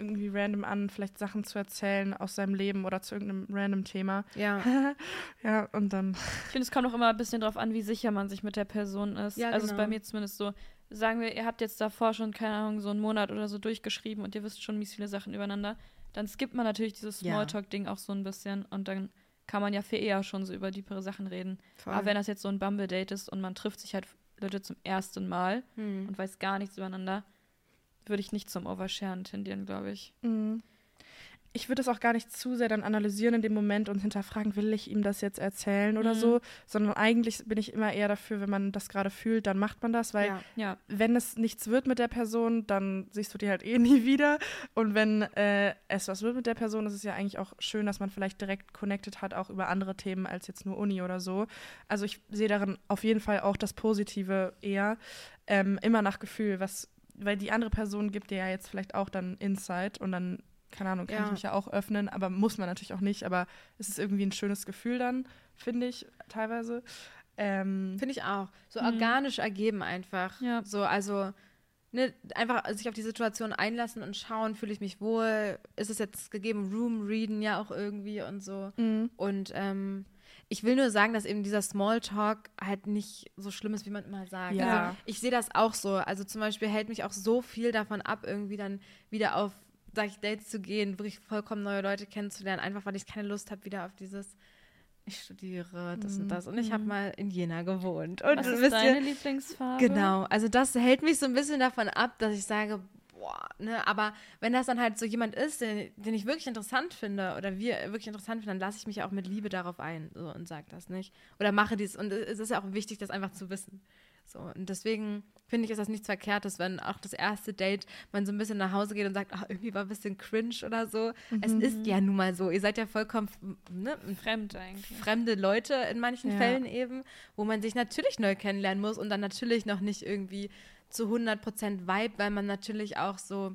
irgendwie random an, vielleicht Sachen zu erzählen aus seinem Leben oder zu irgendeinem random Thema. Ja. *laughs* Ja, und dann. Ich finde, es kommt auch immer ein bisschen drauf an, wie sicher man sich mit der Person ist. Ja, also ist genau. bei mir zumindest so. Sagen wir, ihr habt jetzt davor schon, keine Ahnung, so einen Monat oder so durchgeschrieben und ihr wisst schon mies viele Sachen übereinander. Dann skippt man natürlich dieses Ja. Smalltalk-Ding auch so ein bisschen und dann kann man ja viel eher schon so über diepere Sachen reden. Voll. Aber wenn das jetzt so ein Bumble-Date ist und man trifft sich halt Leute zum ersten Mal hm. und weiß gar nichts übereinander, würde ich nicht zum Oversharen tendieren, glaube ich. Mhm. ich würde es auch gar nicht zu sehr dann analysieren in dem Moment und hinterfragen, will ich ihm das jetzt erzählen oder Mhm. so, sondern eigentlich bin ich immer eher dafür, wenn man das gerade fühlt, dann macht man das, weil Ja. Ja. wenn es nichts wird mit der Person, dann siehst du die halt eh *laughs* nie wieder. Und wenn äh, es was wird mit der Person, ist es ja eigentlich auch schön, dass man vielleicht direkt connected hat, auch über andere Themen als jetzt nur Uni oder so. Also ich sehe darin auf jeden Fall auch das Positive eher, ähm, immer nach Gefühl, was, weil die andere Person gibt dir ja jetzt vielleicht auch dann Insight und dann, keine Ahnung, kann Ja. ich mich ja auch öffnen, aber muss man natürlich auch nicht, aber es ist irgendwie ein schönes Gefühl dann, finde ich, teilweise. Ähm, Finde ich auch. So Mhm. organisch ergeben einfach. Ja. So, also ne, einfach sich auf die Situation einlassen und schauen, fühle ich mich wohl, ist es jetzt gegeben, Room readen ja auch irgendwie und so. mhm. Und ähm, ich will nur sagen, dass eben dieser Smalltalk halt nicht so schlimm ist, wie man immer sagt. Ja. Also ich sehe das auch so. Also zum Beispiel hält mich auch so viel davon ab, irgendwie dann wieder auf, sag ich, Dates zu gehen, wirklich vollkommen neue Leute kennenzulernen, einfach weil ich keine Lust habe, wieder auf dieses ich studiere das und das und ich habe mal in Jena gewohnt. Und Was *laughs* wisst ist ihr- deine Lieblingsfarbe? Genau, also das hält mich so ein bisschen davon ab, dass ich sage, boah, ne, aber wenn das dann halt so jemand ist, den, den ich wirklich interessant finde oder wir wirklich interessant finden, dann lasse ich mich auch mit Liebe darauf ein so, und sage das nicht. Oder mache dies. Und es ist ja auch wichtig, das einfach zu wissen. So, und deswegen finde ich, ist das nichts Verkehrtes, wenn auch das erste Date man so ein bisschen nach Hause geht und sagt, ach, irgendwie war ein bisschen cringe oder so. Es ist ja nun mal so. Ihr seid ja vollkommen ne, Fremd eigentlich. fremde Leute in manchen Ja. Fällen eben, wo man sich natürlich neu kennenlernen muss und dann natürlich noch nicht irgendwie zu 100% Vibe, weil man natürlich auch so,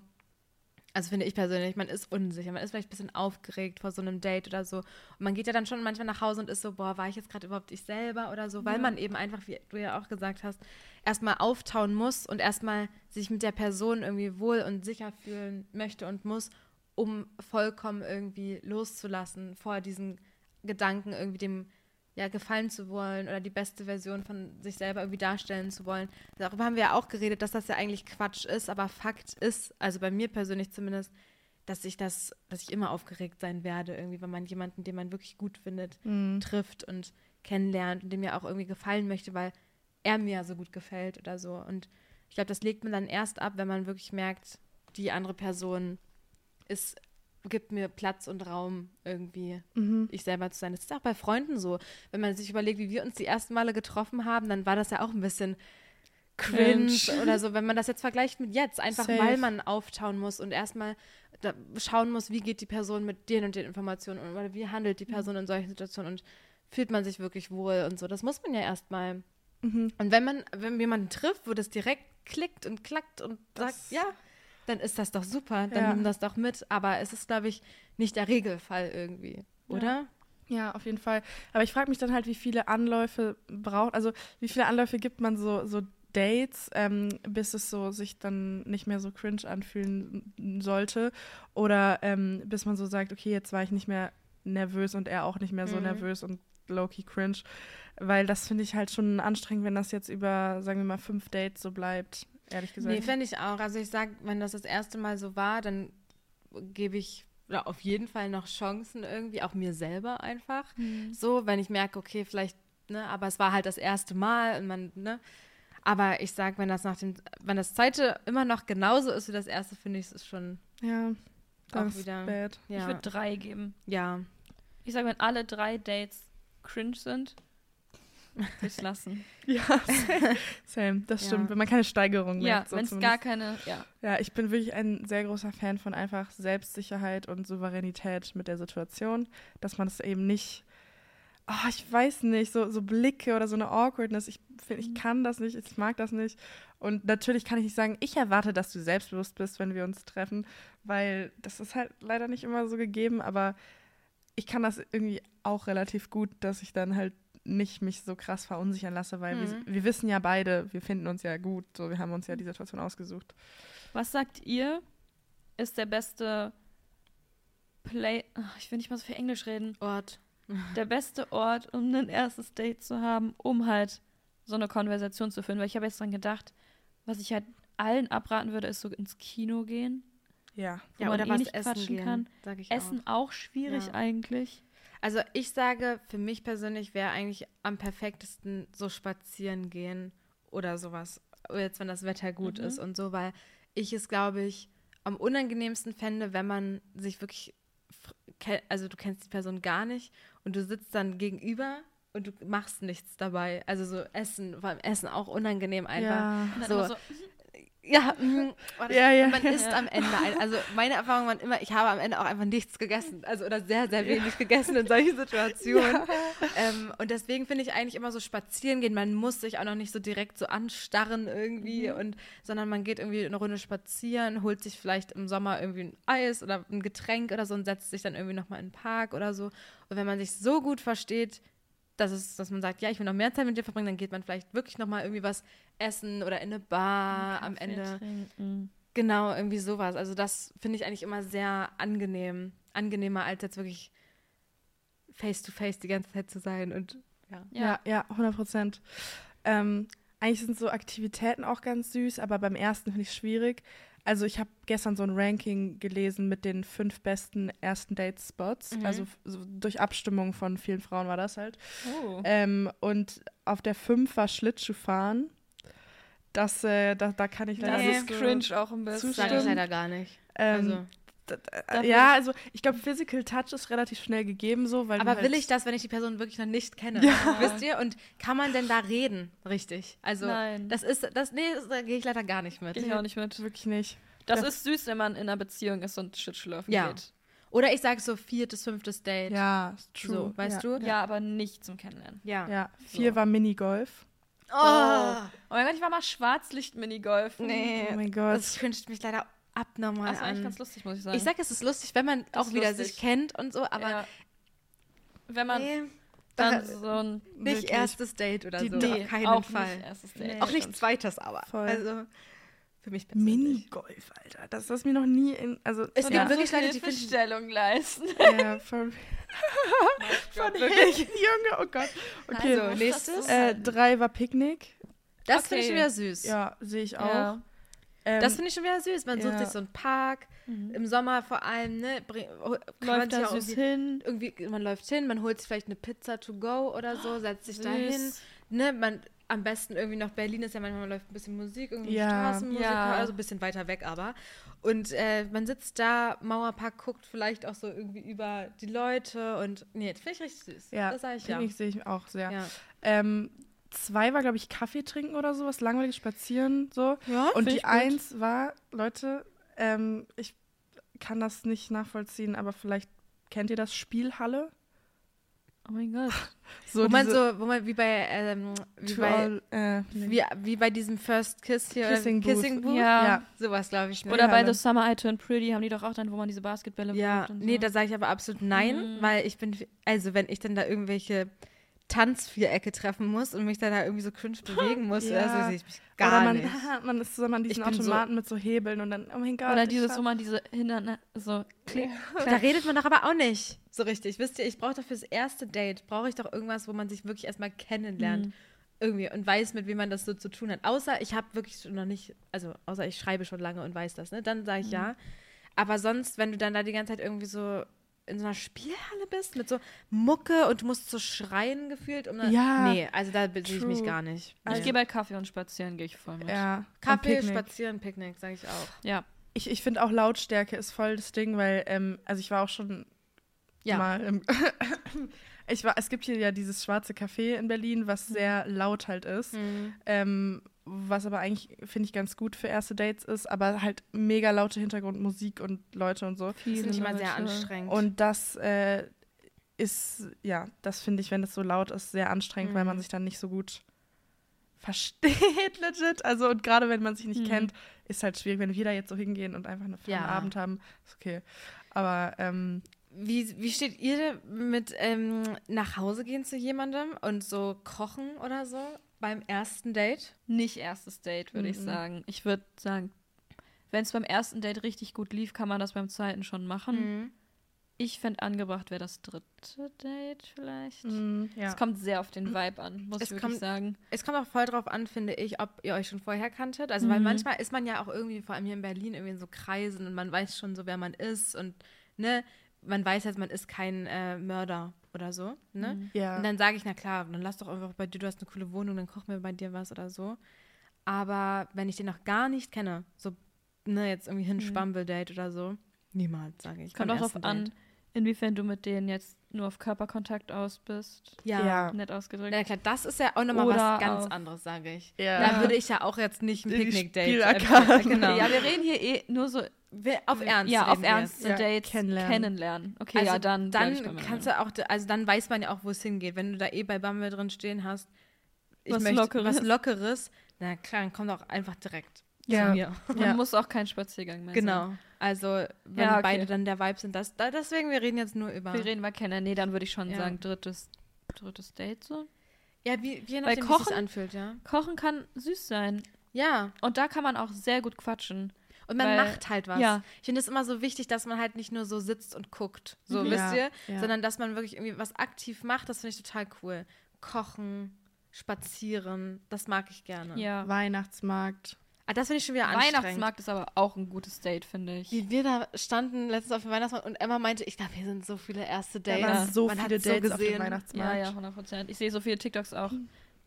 also finde ich persönlich, man ist unsicher, man ist vielleicht ein bisschen aufgeregt vor so einem Date oder so. Und man geht ja dann schon manchmal nach Hause und ist so, boah, war ich jetzt gerade überhaupt ich selber oder so, weil man eben einfach, wie du ja auch gesagt hast, erstmal auftauen muss und erstmal sich mit der Person irgendwie wohl und sicher fühlen möchte und muss, um vollkommen irgendwie loszulassen vor diesen Gedanken, irgendwie dem ja, gefallen zu wollen oder die beste Version von sich selber irgendwie darstellen zu wollen. Darüber haben wir ja auch geredet, dass das ja eigentlich Quatsch ist, aber Fakt ist, also bei mir persönlich zumindest, dass ich das, dass ich immer aufgeregt sein werde, irgendwie, wenn man jemanden, den man wirklich gut findet, Mhm. trifft und kennenlernt und dem ja auch irgendwie gefallen möchte, weil er mir so gut gefällt oder so. Und ich glaube, das legt man dann erst ab, wenn man wirklich merkt, die andere Person ist, gibt mir Platz und Raum, irgendwie Mhm. ich selber zu sein. Das ist auch bei Freunden so. Wenn man sich überlegt, wie wir uns die ersten Male getroffen haben, dann war das ja auch ein bisschen cringe, Cringe. oder so, wenn man das jetzt vergleicht mit jetzt, einfach Safe. weil man auftauen muss und erstmal schauen muss, wie geht die Person mit den und den Informationen um, oder wie handelt die Person in solchen Situationen und fühlt man sich wirklich wohl und so. Das muss man ja erstmal. Mhm. Und wenn man, wenn man jemanden trifft, wo das direkt klickt und klackt und Das- sagt, ja, dann ist das doch super, dann Ja. nimm das doch mit. Aber es ist, glaube ich, nicht der Regelfall irgendwie, oder? Ja, auf jeden Fall. Aber ich frage mich dann halt, wie viele Anläufe braucht, also wie viele Anläufe gibt man so, so Dates, ähm, bis es so sich dann nicht mehr so cringe anfühlen sollte. Oder ähm, bis man so sagt, okay, jetzt war ich nicht mehr nervös und er auch nicht mehr so Mhm. nervös und low-key cringe. Weil das finde ich halt schon anstrengend, wenn das jetzt über, sagen wir mal, fünf Dates so bleibt, ehrlich gesagt. Nee, fände ich auch. Also ich sag, wenn das das erste Mal so war, dann gebe ich ja, auf jeden Fall noch Chancen irgendwie, auch mir selber einfach. So, wenn ich merke, okay, vielleicht, ne, aber es war halt das erste Mal und man, ne. Aber ich sag, wenn das nach dem, wenn das zweite immer noch genauso ist wie das erste, finde ich es ist schon, ja, auch wieder- bad. Ich ja. würde drei geben. ja. Ich sage, wenn alle drei Dates cringe sind, *laughs* würde ich lassen. Ja, same, das Ja. stimmt. Wenn man keine Steigerung ja, merkt. so wenn es gar keine, ja. Ja, ich bin wirklich ein sehr großer Fan von einfach Selbstsicherheit und Souveränität mit der Situation, dass man es eben nicht, oh, ich weiß nicht, so, so Blicke oder so eine Awkwardness, ich finde, ich kann das nicht, ich mag das nicht. Und natürlich kann ich nicht sagen, ich erwarte, dass du selbstbewusst bist, wenn wir uns treffen, weil das ist halt leider nicht immer so gegeben, aber ich kann das irgendwie auch relativ gut, dass ich dann halt nicht mich so krass verunsichern lasse, weil wir, Mhm. wir wissen ja beide, wir finden uns ja gut, so wir haben uns ja die Situation ausgesucht. Was sagt ihr, ist der beste Play. Ach, ich will nicht mal so viel Englisch reden. Ort. Der beste Ort, um ein erstes Date zu haben, um halt so eine Konversation zu führen. Weil ich habe jetzt dran gedacht, was ich halt allen abraten würde, ist so ins Kino gehen. Ja. Wo Ja, man oder eh was nicht essen quatschen gehen, kann. sag ich Essen auch, schwierig Ja. eigentlich. Also ich sage, für mich persönlich wäre eigentlich am perfektesten so spazieren gehen oder sowas. Jetzt, wenn das Wetter gut Mhm. ist und so, weil ich es, glaube ich, am unangenehmsten fände, wenn man sich wirklich also du kennst die Person gar nicht und du sitzt dann gegenüber und du machst nichts dabei. Also so Essen, vor allem Essen auch unangenehm einfach. Ja. So. immer so, Ja, warte, Ja, ja, man ja. isst am Ende. Ein, also meine Erfahrung waren immer, ich habe am Ende auch einfach nichts gegessen. Also oder sehr, sehr wenig gegessen in solchen Situationen. Ähm, und deswegen finde ich eigentlich immer so spazieren gehen. Man muss sich auch noch nicht so direkt so anstarren irgendwie, und, sondern man geht irgendwie eine Runde spazieren, holt sich vielleicht im Sommer irgendwie ein Eis oder ein Getränk oder so und setzt sich dann irgendwie nochmal in den Park oder so. Und wenn man sich so gut versteht, dass, es, dass man sagt, ja, ich will noch mehr Zeit mit dir verbringen, dann geht man vielleicht wirklich nochmal irgendwie was essen oder in eine Bar am Ende. trinken. Genau, irgendwie sowas. Also das finde ich eigentlich immer sehr angenehm. Angenehmer als jetzt wirklich face to face die ganze Zeit zu sein und ja. Ja, ja, 100 Prozent. Ähm, eigentlich sind so Aktivitäten auch ganz süß, aber beim ersten finde ich es schwierig. Also ich habe gestern so ein Ranking gelesen mit den fünf besten ersten Date-Spots. Mhm. Also so durch Abstimmung von vielen Frauen war das halt. Oh. Ähm, und auf der fünf war Schlittschuhfahren. Das, äh, da, da kann ich leider Nee. Das ist so- cringe auch ein bisschen. Sag ich leider gar nicht. Ähm, Also. D- Dafür- ja, also ich glaube, Physical Touch ist relativ schnell gegeben so, weil Aber halt, will ich das, wenn ich die Person wirklich noch nicht kenne? Ja. *laughs* Wisst ihr? Und kann man denn da reden? Richtig. Also Nein. das ist, das, nee, das, da gehe ich leider gar nicht mit. Gehe ich auch nicht mit. wirklich nicht. Das Ja. ist süß, wenn man in einer Beziehung ist und Schlittschuhlaufen Ja. geht. Oder ich sage so viertes, fünftes Date. Ja, ist true. So, weißt ja. du? Ja, aber nicht zum Kennenlernen. Ja. Ja, vier war Minigolf. Oh, Oh mein Gott, ich war mal Schwarzlicht-Minigolf. nee. Oh mein Gott. Das cringet mich leider abnormal Das war eigentlich an. ganz lustig, muss ich sagen. Ich sag, es ist lustig, wenn man Das auch ist wieder lustig. sich kennt und so, aber ja. Wenn man nee, dann da- so ein. nicht wirklich. erstes Date oder Die- so. nee, auf keinen auch Fall. Nicht erstes Date. Nee. Auch nicht zweites, aber. Voll. Also für mich persönlich. Minigolf, Alter. Das ist mir noch nie in. Also, Es gibt wirklich so Leute, die Hilfestellung leisten. ja, *laughs* *laughs* von, Von wirklich, *laughs* Junge, oh Gott. Okay, Also, nächstes. äh, drei war Picknick. Das finde ich okay. wieder süß. Ja, sehe ich auch. Ja. Ähm, Das finde ich schon wieder süß. Man sucht ja. sich so einen Park, im Sommer vor allem, ne? bring- Läuft da süß irgendwie, hin. irgendwie, man läuft hin, man holt sich vielleicht eine Pizza to go oder so, setzt sich da hin. Ne? Man, am besten irgendwie noch Berlin ist ja manchmal, man läuft ein bisschen Musik, irgendwie Ja. Straßenmusik, Ja. also ein bisschen weiter weg aber. Und äh, man sitzt da, Mauerpark guckt vielleicht auch so irgendwie über die Leute und nee, das finde ich richtig süß. Ja, das sage ich ja. Picknick sehe ich auch sehr. ja. Ähm, zwei war, glaube ich, Kaffee trinken oder sowas, langweilig spazieren, so. Ja, Und die eins war, Leute, ähm, ich kann das nicht nachvollziehen, aber vielleicht kennt ihr das Spielhalle? Oh mein Gott. *laughs* So wo man so, wo man wie bei, ähm, wie bei, all, äh, wie, wie bei diesem First Kiss hier, Kissing Booth. Kissing Booth. Ja. Ja. Sowas, glaube ich. Ne? Oder bei. The Summer I Turned Pretty haben die doch auch dann, wo man diese Basketbälle Ja, so. nee, da sage ich aber absolut nein, Mhm. weil ich bin, also wenn ich dann da irgendwelche Tanzvierecke treffen muss und mich dann da irgendwie so cringe *laughs* bewegen muss, Ja. also sehe ich mich gar Oder man, nicht. *laughs* man ist zusammen an diesen bin so- Automaten mit so Hebeln und dann, oh mein Gott. Oder dieses, wo man diese Hindernisse so klick, *laughs* Da redet man doch aber auch nicht so richtig. Wisst ihr, ich brauche doch fürs erste Date, brauche ich doch irgendwas, wo man sich wirklich erstmal kennenlernt. Mhm. Irgendwie und weiß, mit wem man das so zu tun hat. Außer ich habe wirklich schon noch nicht, also außer ich schreibe schon lange und weiß das, ne? Dann sage ich Mhm. ja. Aber sonst, wenn du dann da die ganze Zeit irgendwie so in so einer Spielhalle bist mit so Mucke und du musst so schreien gefühlt, um dann, Ja, Nee, also da sehe ich mich gar nicht. Ich Nee. gehe bei Kaffee und Spazieren, gehe ich voll mit. Ja, und Kaffee, Picknick. Spazieren, Picknick, sage ich auch. Ja. Ich, ich finde auch Lautstärke ist voll das Ding, weil, ähm, also ich war auch schon Ja. mal im. *laughs* ich war, es gibt hier ja dieses schwarze Café in Berlin, was sehr laut halt ist. Mhm. Ähm, was aber eigentlich, finde ich, ganz gut für erste Dates ist, aber halt mega laute Hintergrundmusik und Leute und so. Das finde ich immer sehr anstrengend. Und das äh, ist, ja, das finde ich, wenn es so laut ist, sehr anstrengend, weil Mhm. man sich dann nicht so gut *laughs* versteht, legit. Also, und gerade wenn man sich nicht Mhm. kennt, ist halt schwierig, wenn wir da jetzt so hingehen und einfach einen Ja. Abend haben. Ist okay. Aber, ähm, Wie, wie steht ihr mit ähm, nach Hause gehen zu jemandem und so kochen oder so beim ersten Date? Nicht erstes Date, würde ich Mhm. sagen. Ich würde sagen, wenn es beim ersten Date richtig gut lief, kann man das beim zweiten schon machen. Mhm. Ich fände angebracht wäre das dritte Date vielleicht. mh, ja. Es kommt sehr auf den Vibe an, muss Es ich wirklich kommt- sagen. Es kommt auch voll drauf an, finde ich, ob ihr euch schon vorher kanntet. Also, weil Mhm. manchmal ist man ja auch irgendwie, vor allem hier in Berlin, irgendwie in so Kreisen und man weiß schon so, wer man ist und, ne, man weiß jetzt, man ist kein äh, Mörder oder so, ne? Mhm. ja. Und dann sage ich, na klar, dann lass doch einfach bei dir, du hast eine coole Wohnung, dann koch mir bei dir was oder so. Aber wenn ich den noch gar nicht kenne, so, ne, jetzt irgendwie hin Mhm. Schwambeldate oder so, niemals, sage ich. Kommt auch drauf an, Date. Inwiefern du mit denen jetzt nur auf Körperkontakt aus bist. Ja. Nett ausgedrückt. Na klar, das ist ja auch nochmal was ganz auf- anderes, sage ich. Ja. Da würde ich ja auch jetzt nicht ein Picknick-Date. Empfehlen. genau. Ja, wir reden hier eh nur so Wir- auf Ernst. ja, auf jetzt. Ja, Dates kennenlernen. kennenlernen. Okay, Also ja, dann. dann kannst du auch, also dann weiß man ja auch, wo es hingeht. Wenn du da eh bei Bumble drin stehen hast, ich Was möchte Lockeres. was Lockeres, na klar, dann komm doch einfach direkt Ja. zu mir. Man Ja. muss auch kein Spaziergang mehr sein. Genau. Also, wenn Ja, okay. beide dann der Vibe sind, das, da, deswegen, wir reden jetzt nur über. Wir reden mal kennen. Nee, dann würde ich schon Ja. sagen, drittes, drittes Date so. ja, wie, je Weil nachdem, wie es Kochen- anfühlt, ja. Kochen kann süß sein. Ja. Und da kann man auch sehr gut quatschen. Und man Weil- macht halt was. ja. Ich finde es immer so wichtig, dass man halt nicht nur so sitzt und guckt, so, Mhm. wisst ihr? ja. Sondern dass man wirklich irgendwie was aktiv macht, das finde ich total cool. Kochen, spazieren, das mag ich gerne. Ja. Weihnachtsmarkt. Ah, das finde ich schon wieder anstrengend. Weihnachtsmarkt ist aber auch ein gutes Date, finde ich. Wie wir da standen letztens auf dem Weihnachtsmarkt und Emma meinte, ich glaube, hier sind so viele erste Da Dates. waren so Man viele hat so Dates auf dem gesehen. Weihnachtsmarkt. Ja, ja, 100 Prozent. Ich sehe so viele TikToks auch.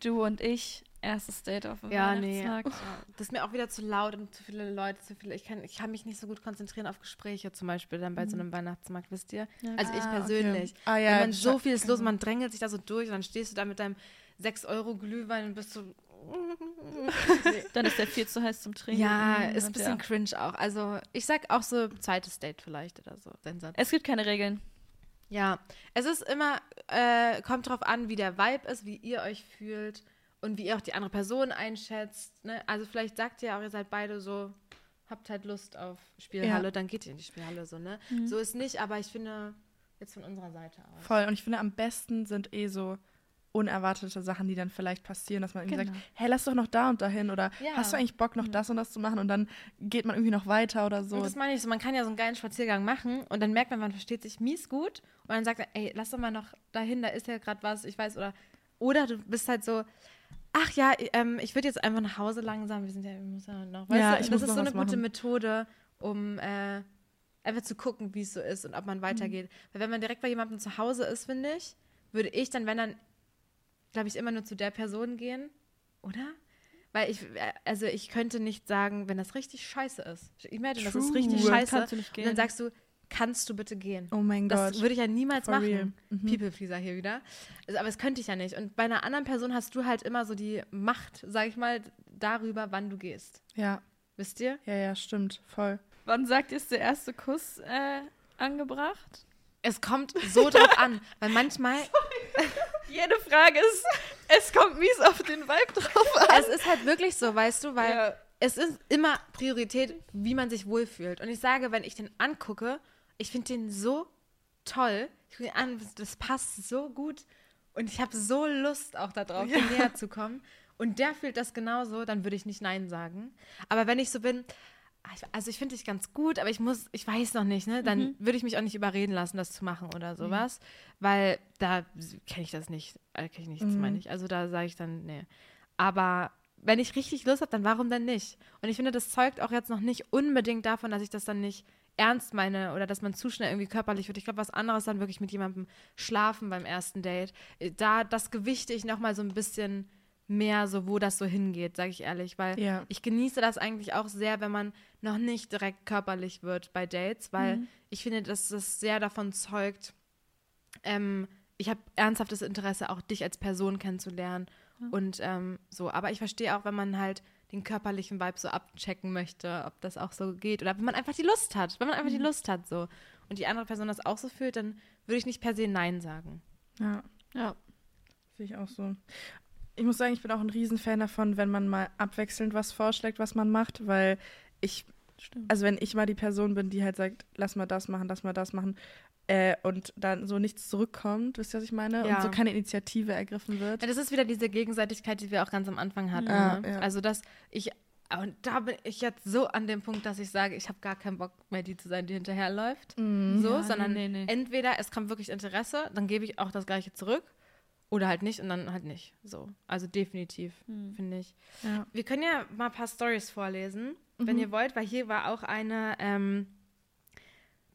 Du und ich, erstes Date auf dem Ja, nee. Weihnachtsmarkt. Das ist mir auch wieder zu laut und zu viele Leute, zu viele. Ich kann, ich kann mich nicht so gut konzentrieren auf Gespräche zum Beispiel dann bei so einem Weihnachtsmarkt, wisst ihr? Ja. Also ich Ah, persönlich. okay. Ah, ja, Wenn man so viel ist los, man drängelt sich da so durch und dann stehst du da mit deinem 6 Euro Glühwein und bist so. *laughs* Dann ist der viel zu heiß zum Trinken. ja, ist ein bisschen ja. cringe auch. Also ich sag auch so zweites Date vielleicht oder so. Es gibt keine Regeln. Ja, es ist immer, äh, kommt drauf an, wie der Vibe ist, wie ihr euch fühlt und wie ihr auch die andere Person einschätzt. Ne? Also vielleicht sagt ihr auch, ihr seid beide so, habt halt Lust auf Spielhalle, Ja. dann geht ihr in die Spielhalle so, ne? Mhm. So ist nicht, aber ich finde, jetzt von unserer Seite aus. Voll. Und ich finde, am besten sind eh so unerwartete Sachen, die dann vielleicht passieren, dass man irgendwie Genau. sagt, hey, lass doch noch da und dahin oder Ja. hast du eigentlich Bock, noch das und das zu machen und dann geht man irgendwie noch weiter oder Und so. das meine ich so, man kann ja so einen geilen Spaziergang machen und dann merkt man, man versteht sich mies gut und dann sagt er, ey, lass doch mal noch dahin, da ist ja gerade was, ich weiß, oder oder du bist halt so, ach ja, ähm, ich würde jetzt einfach nach Hause langsam, wir sind ja, wir müssen ja noch, weißt Ja, du, ich das ist so eine gute machen. Methode, um äh, einfach zu gucken, wie es so ist und ob man weitergeht. Weil wenn man direkt bei jemandem zu Hause ist, finde ich, würde ich dann, wenn dann, glaube ich, immer nur zu der Person gehen, oder? Weil ich, also ich könnte nicht sagen, wenn das richtig scheiße ist. Imagine, das ist richtig scheiße. kannst du nicht Und dann sagst du, kannst du bitte gehen? oh mein Das Gott. würde ich ja niemals For machen. Mhm. People-Pleaser hier wieder. Also, aber das könnte ich ja nicht. Und bei einer anderen Person hast du halt immer so die Macht, sag ich mal, darüber, wann du gehst. Ja, Wisst ihr? ja, ja, stimmt. Voll. Wann sagt ihr, ist der erste Kuss äh, angebracht? Es kommt so drauf an, weil manchmal, *laughs* Jede Frage ist, es kommt mies auf den Vibe drauf es ist halt wirklich so, weißt du, weil Ja. es ist immer Priorität, wie man sich wohlfühlt. Und ich sage, wenn ich den angucke, ich finde den so toll. Ich gucke ihn an, das passt so gut. Und ich habe so Lust auch darauf, Ja. näher zu kommen. Und der fühlt das genauso, dann würde ich nicht Nein sagen. Aber wenn ich so bin, also ich finde dich ganz gut, aber ich muss, ich weiß noch nicht, ne? Dann würde ich mich auch nicht überreden lassen, das zu machen oder sowas. Weil da kenne ich das nicht. Da kenne ich nichts, Mhm. meine ich. Also da sage ich dann, nee. Aber wenn ich richtig Lust habe, dann warum denn nicht? Und ich finde, das zeugt auch jetzt noch nicht unbedingt davon, dass ich das dann nicht ernst meine oder dass man zu schnell irgendwie körperlich wird. Ich glaube, was anderes dann wirklich mit jemandem schlafen beim ersten Date. Äh, Da das gewichte ich noch mal so ein bisschen mehr, so wo das so hingeht, sage ich ehrlich, weil Ja. ich genieße das eigentlich auch sehr, wenn man noch nicht direkt körperlich wird bei Dates, weil ich finde, dass das sehr davon zeugt, ähm, ich habe ernsthaftes Interesse, auch dich als Person kennenzulernen und ähm, so. Aber ich verstehe auch, wenn man halt den körperlichen Vibe so abchecken möchte, ob das auch so geht oder wenn man einfach die Lust hat, wenn man einfach die Lust hat so und die andere Person das auch so fühlt, dann würde ich nicht per se Nein sagen. Ja, Ja. sehe ich auch so. Ich muss sagen, ich bin auch ein Riesenfan davon, wenn man mal abwechselnd was vorschlägt, was man macht, weil ich, Stimmt. also wenn ich mal die Person bin, die halt sagt, lass mal das machen, lass mal das machen, äh, und dann so nichts zurückkommt, wisst ihr, was ich meine? Ja. Und so keine Initiative ergriffen wird. Ja, das ist wieder diese Gegenseitigkeit, die wir auch ganz am Anfang hatten. Ja, ne? Also, dass ich, und da bin ich jetzt so an dem Punkt, dass ich sage, ich habe gar keinen Bock mehr, die zu sein, die hinterherläuft. Mhm. So, Ja, sondern nee, nee. entweder es kommt wirklich Interesse, dann gebe ich auch das Gleiche zurück. Oder halt nicht und dann halt nicht. So. Also definitiv, Hm. finde ich. Ja. Wir können ja mal ein paar Stories vorlesen, wenn Mhm. ihr wollt, weil hier war auch eine ähm,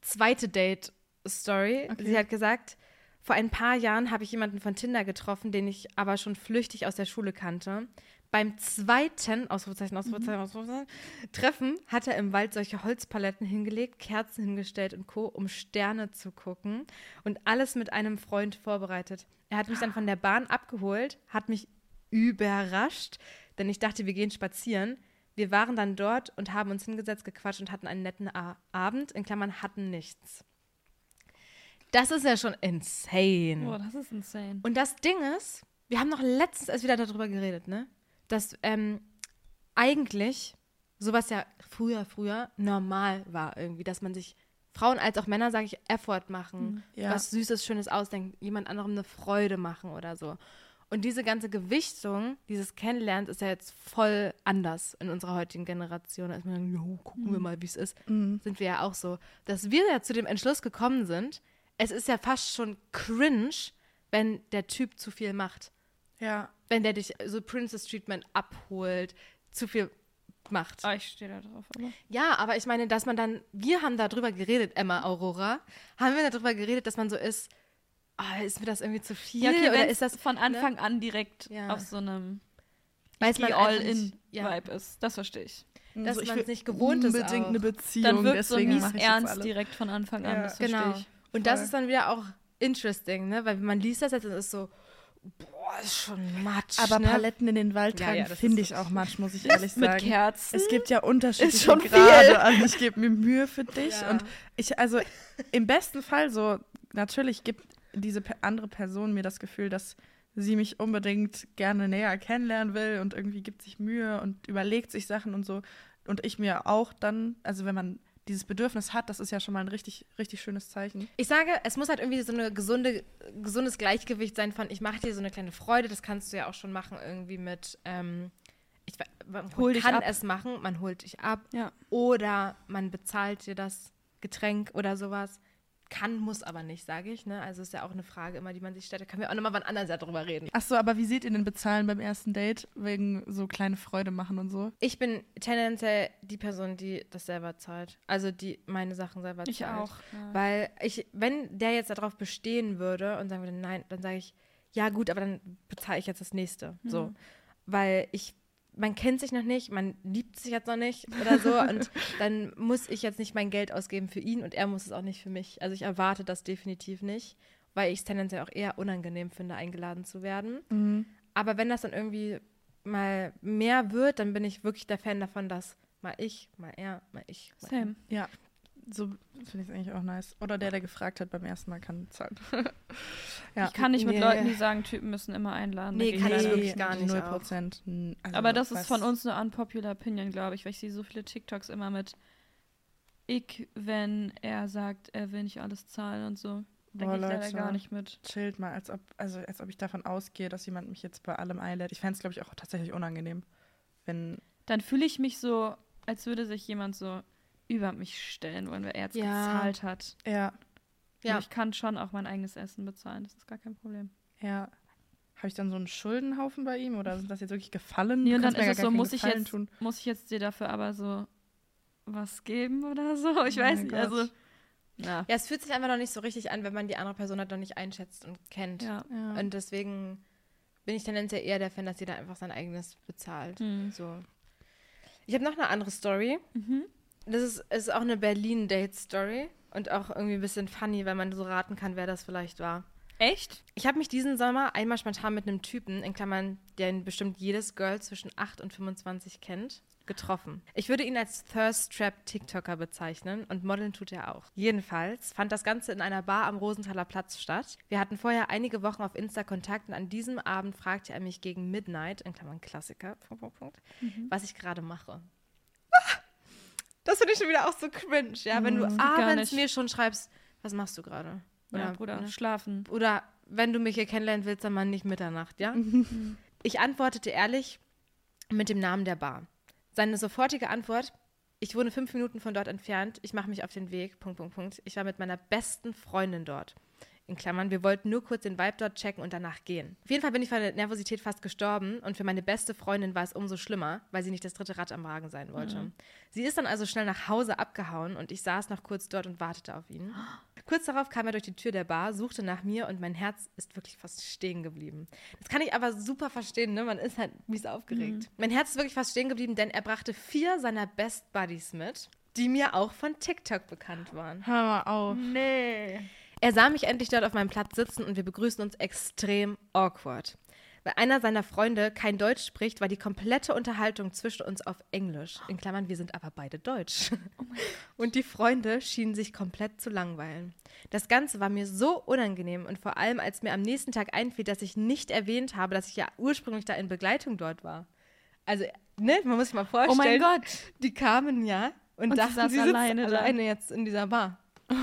zweite Date-Story. Okay. Sie hat gesagt, Vor ein paar Jahren habe ich jemanden von Tinder getroffen, den ich aber schon flüchtig aus der Schule kannte. Beim zweiten Ausrufezeichen, Ausrufezeichen, Ausrufezeichen, Treffen hat er im Wald solche Holzpaletten hingelegt, Kerzen hingestellt und Co., um Sterne zu gucken und alles mit einem Freund vorbereitet. Er hat mich dann von der Bahn abgeholt, hat mich überrascht, denn ich dachte, wir gehen spazieren. Wir waren dann dort und haben uns hingesetzt, gequatscht und hatten einen netten A Abend. In Klammern hatten nichts. Das ist ja schon insane. Boah, das ist insane. Und das Ding ist, wir haben noch letztens erst wieder darüber geredet, ne? Dass ähm, eigentlich sowas ja früher, früher normal war irgendwie, dass man sich, Frauen als auch Männer, sage ich, Effort machen, Ja. was Süßes, Schönes ausdenken, jemand anderem eine Freude machen oder so. Und diese ganze Gewichtung, dieses Kennenlernen ist ja jetzt voll anders in unserer heutigen Generation. Ist man jo, gucken wir mal, wie es ist. Mhm. Sind wir ja auch so. Dass wir ja zu dem Entschluss gekommen sind, es ist ja fast schon cringe, wenn der Typ zu viel macht. Ja. Wenn der dich so Princess Treatment abholt, zu viel macht. Ah, ich stehe da drauf, aber. Ja, aber ich meine, dass man dann, wir haben darüber geredet, Emma Aurora, haben wir darüber geredet, dass man so ist, ah, ist mir das irgendwie zu viel? Ja, okay, oder ist das, von Anfang an direkt Ja. auf so einem weiß man einfach nicht- ja. All-In-Vibe ist. Das verstehe ich. Dass ich man es nicht gewohnt ist Unbedingt eine Beziehung. Dann wirkt so deswegen mies ich jetzt ernst direkt von Anfang an. Ja. Das verstehe Genau. ich. Und das ist dann wieder auch interesting, ne? Weil man liest das jetzt und ist so, boah, ist schon matsch. Aber ne? Paletten in den Wald Ja, tragen ja, das finde ist ich auch matsch, muss ich ehrlich Mit sagen. Kerzen. Es gibt ja unterschiedliche schon Grade an. *laughs* Ich gebe mir Mühe für dich. Ja. Und ich, also im besten Fall so, natürlich gibt diese andere Person mir das Gefühl, dass sie mich unbedingt gerne näher kennenlernen will und irgendwie gibt sich Mühe und überlegt sich Sachen und so. Und ich mir auch dann, also wenn man dieses Bedürfnis hat, das ist ja schon mal ein richtig, richtig schönes Zeichen. Ich sage, es muss halt irgendwie so ein gesunde, gesundes Gleichgewicht sein von, ich mache dir so eine kleine Freude, das kannst du ja auch schon machen irgendwie mit, ähm, ich, man Hol dich kann ab. es machen, man holt dich ab Ja. oder man bezahlt dir das Getränk oder sowas. Kann, muss aber nicht, sage ich. Ne? Also ist ja auch eine Frage immer, die man sich stellt. Da können wir auch nochmal wann anders ja drüber reden. Ach so, aber wie seht ihr denn bezahlen beim ersten Date wegen so kleine Freude machen und so? Ich bin tendenziell die Person, die das selber zahlt. Also die meine Sachen selber Ich zahlt. auch. Ja. Weil ich, wenn der jetzt darauf bestehen würde und sagen würde, nein, dann sage ich, ja gut, aber dann bezahle ich jetzt das nächste. So. Mhm. Weil ich, man kennt sich noch nicht, man liebt sich jetzt noch nicht oder so *laughs* und dann muss ich jetzt nicht mein Geld ausgeben für ihn und er muss es auch nicht für mich. Also ich erwarte das definitiv nicht, weil ich es tendenziell auch eher unangenehm finde, eingeladen zu werden. Mhm. Aber wenn das dann irgendwie mal mehr wird, dann bin ich wirklich der Fan davon, dass mal ich, mal er, mal ich. Mal Same. Ja, so finde ich es eigentlich auch nice. Oder der, der gefragt hat beim ersten Mal, kann zahlen. *laughs* ja. Ich kann nicht mit Nee. Leuten, die sagen, Typen müssen immer einladen. Nee, kann ich wirklich gar nicht Null auch. Prozent. N- also Aber das ist von uns eine unpopular Opinion, glaube ich, weil ich sehe so viele TikToks immer mit ich, wenn er sagt, er will nicht alles zahlen und so. Da gehe ich leider gar nicht mit. Chillt mal, als ob, also als ob ich davon ausgehe, dass jemand mich jetzt bei allem einlädt. Ich fände es, glaube ich, auch tatsächlich unangenehm. Wenn. Dann fühle ich mich so, als würde sich jemand so über mich stellen wollen, weil er jetzt Ja. gezahlt hat. Ja, Ja. Aber ich kann schon auch mein eigenes Essen bezahlen, das ist gar kein Problem. ja. Habe ich dann so einen Schuldenhaufen bei ihm oder sind das jetzt wirklich gefallen? Nee, und dann ist es so, muss ich, jetzt, tun. muss ich jetzt dir dafür aber so was geben oder so? Ich Oh weiß nicht, Gott. also. Na, Ja, es fühlt sich einfach noch nicht so richtig an, wenn man die andere Person halt noch nicht einschätzt und kennt. ja. Ja. Und deswegen bin ich tendenziell eher der Fan, dass jeder einfach sein eigenes bezahlt. Hm. So. Ich habe noch eine andere Story. Mhm. Das ist, ist auch eine Berlin-Date-Story und auch irgendwie ein bisschen funny, weil man so raten kann, wer das vielleicht war. Echt? Ich habe mich diesen Sommer einmal spontan mit einem Typen, in Klammern, den bestimmt jedes Girl zwischen 8 und 25 kennt, getroffen. Ich würde ihn als Thirst Trap TikToker bezeichnen und modeln tut er auch. Jedenfalls fand das Ganze in einer Bar am Rosenthaler Platz statt. Wir hatten vorher einige Wochen auf Insta Kontakt und an diesem Abend fragte er mich gegen Midnight, in Klammern Klassiker, Punkt, Punkt, Punkt, was ich gerade mache. Das finde ich schon wieder auch so cringe, ja, wenn du. Gar abends mir schon schreibst, was machst du gerade? Ja, Bruder, ne? schlafen. Oder wenn du mich hier kennenlernen willst, dann mal nicht Mitternacht, ja? *laughs* ich antwortete ehrlich mit dem Namen der Bar. Seine sofortige Antwort, ich wohne fünf Minuten von dort entfernt, ich mache mich auf den Weg, Punkt, Punkt, Punkt. Ich war mit meiner besten Freundin dort. In Klammern, wir wollten nur kurz den Vibe dort checken und danach gehen. Auf jeden Fall bin ich von der Nervosität fast gestorben und für meine beste Freundin war es umso schlimmer, weil sie nicht das dritte Rad am Wagen sein wollte. Sie ist dann also schnell nach Hause abgehauen und ich saß noch kurz dort und wartete auf ihn. *gasps* Kurz darauf kam er durch die Tür der Bar, suchte nach mir und mein Herz ist wirklich fast stehen geblieben. Das kann ich aber super verstehen, ne? Man ist halt mies aufgeregt. Mein Herz ist wirklich fast stehen geblieben, denn er brachte vier seiner Best Buddies mit, die mir auch von TikTok bekannt waren. Hör mal auf. Nee. Er sah mich endlich dort auf meinem Platz sitzen und wir begrüßen uns extrem awkward. Weil einer seiner Freunde kein Deutsch spricht, war die komplette Unterhaltung zwischen uns auf Englisch. In Klammern, wir sind aber beide Deutsch. und die Freunde schienen sich komplett zu langweilen. Das Ganze war mir so unangenehm und vor allem, als mir am nächsten Tag einfiel, dass ich nicht erwähnt habe, dass ich ja ursprünglich da in Begleitung dort war. Also, ne, man muss sich mal vorstellen. Oh mein Gott. Die kamen ja und, Und sie dachten, sie, sitzt alleine alleine, jetzt in dieser Bar. *laughs*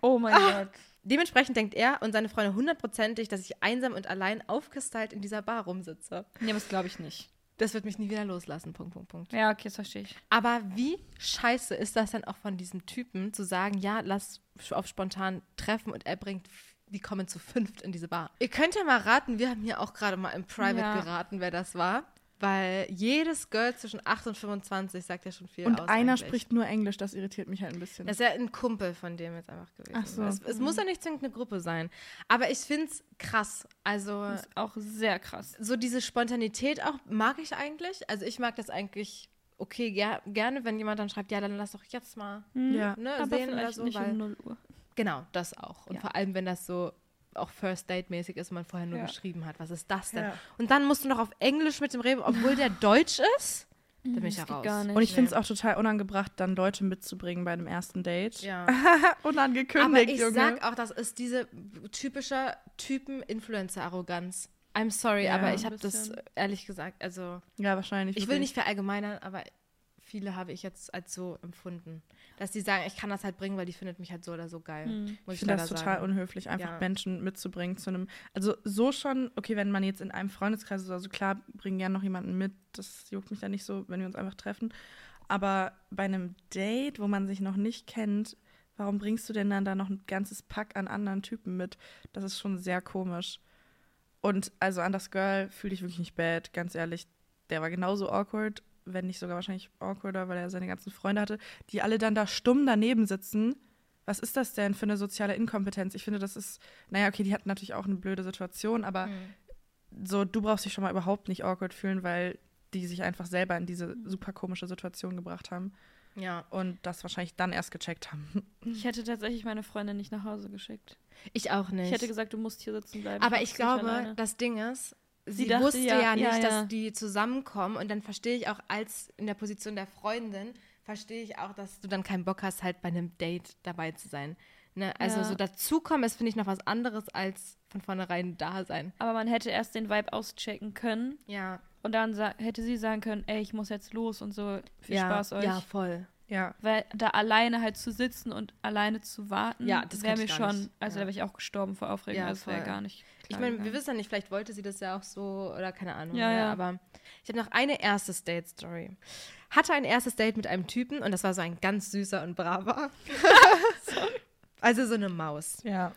Oh mein Gott. Dementsprechend denkt er und seine Freunde hundertprozentig, dass ich einsam und allein aufgestylt in dieser Bar rumsitze. Nee, das glaube ich nicht. Das wird mich nie wieder loslassen. Punkt, Punkt, Punkt. Ja, okay, das verstehe ich. Aber wie scheiße ist das dann auch von diesem Typen, zu sagen, ja, lass auf spontan treffen und er bringt, die kommen zu fünft in diese Bar. Ihr könnt ja mal raten, wir haben hier auch gerade mal im Private Ja. geraten, wer das war. Weil jedes Girl zwischen 8 und 25 sagt ja schon viel Und aus. einer eigentlich. spricht nur Englisch, das irritiert mich halt ein bisschen. Das ist ja ein Kumpel von dem jetzt einfach gewesen. Ach so. Es, es muss ja nicht zwingend eine Gruppe sein. Aber ich finde es krass. Also Das ist auch sehr krass. so diese Spontanität auch mag ich eigentlich. Also ich mag das eigentlich okay ger gerne, wenn jemand dann schreibt, ja, dann lass doch jetzt mal ja. ne, Aber sehen oder so. nicht Weil, um 0 Uhr. genau, das auch. Und Ja. vor allem, wenn das so auch First Date mäßig ist und man vorher nur Ja. geschrieben hat. Was ist das denn? Ja. Und dann musst du noch auf Englisch mit dem reden, obwohl der Deutsch ist. Da bin ich ja Das geht raus. gar nicht. Und ich finde es Nee. auch total unangebracht, dann Leute mitzubringen bei einem ersten Date. Ja. *laughs* Unangekündigt, Aber ich Junge. sag auch, das ist diese typische Typen-Influencer-Arroganz. I'm sorry, Ja, aber ich habe das ehrlich gesagt, also ja, wahrscheinlich. ich will nicht verallgemeinern, aber viele habe ich jetzt als so empfunden, dass die sagen, ich kann das halt bringen, weil die findet mich halt so oder so geil. Hm. Muss Ich finde das total sagen. unhöflich, einfach Ja. Menschen mitzubringen zu einem. Also so schon, okay, wenn man jetzt in einem Freundeskreis ist, also klar, bringen gerne noch jemanden mit, das juckt mich da nicht so, wenn wir uns einfach treffen. Aber bei einem Date, wo man sich noch nicht kennt, warum bringst du denn dann da noch ein ganzes Pack an anderen Typen mit? Das ist schon sehr komisch. Und also an das Girl fühle ich wirklich nicht bad, ganz ehrlich. Der war genauso awkward, wenn nicht sogar wahrscheinlich awkwarder, weil er seine ganzen Freunde hatte, die alle dann da stumm daneben sitzen. Was ist das denn für eine soziale Inkompetenz? Ich finde, das ist, naja, okay, die hatten natürlich auch eine blöde Situation, aber Hm. so, du brauchst dich schon mal überhaupt nicht awkward fühlen, weil die sich einfach selber in diese super komische Situation gebracht haben Ja, und das wahrscheinlich dann erst gecheckt haben. *laughs* Ich hätte tatsächlich meine Freundin nicht nach Hause geschickt. ich auch nicht. Ich hätte gesagt, du musst hier sitzen bleiben. aber ich glaube, das Ding ist, sie, dachte, wusste ja, ja, nicht, ja, ja. dass die zusammenkommen und dann verstehe ich auch als in der Position der Freundin, verstehe ich auch, dass du dann keinen Bock hast, halt bei einem Date dabei zu sein. Ne? Also so dazukommen ist, finde ich, noch was anderes als von vornherein da sein. Aber man hätte erst den Vibe auschecken können Ja, und dann hätte sie sagen können, ey, ich muss jetzt los und so. Viel Spaß euch. Ja, voll. Ja, Weil da alleine halt zu sitzen und alleine zu warten, Ja, das wäre mir schon, nicht. also Ja. da wäre ich auch gestorben vor Aufregung. Ja, also das wäre voll. gar nicht. Ich meine, wir wissen ja nicht, vielleicht wollte sie das ja auch so oder keine Ahnung. Ja, ne? ja. Aber ich habe noch eine erstes Date-Story. Hatte ein erstes Date mit einem Typen und das war so ein ganz süßer und braver. *laughs* also so eine Maus. ja.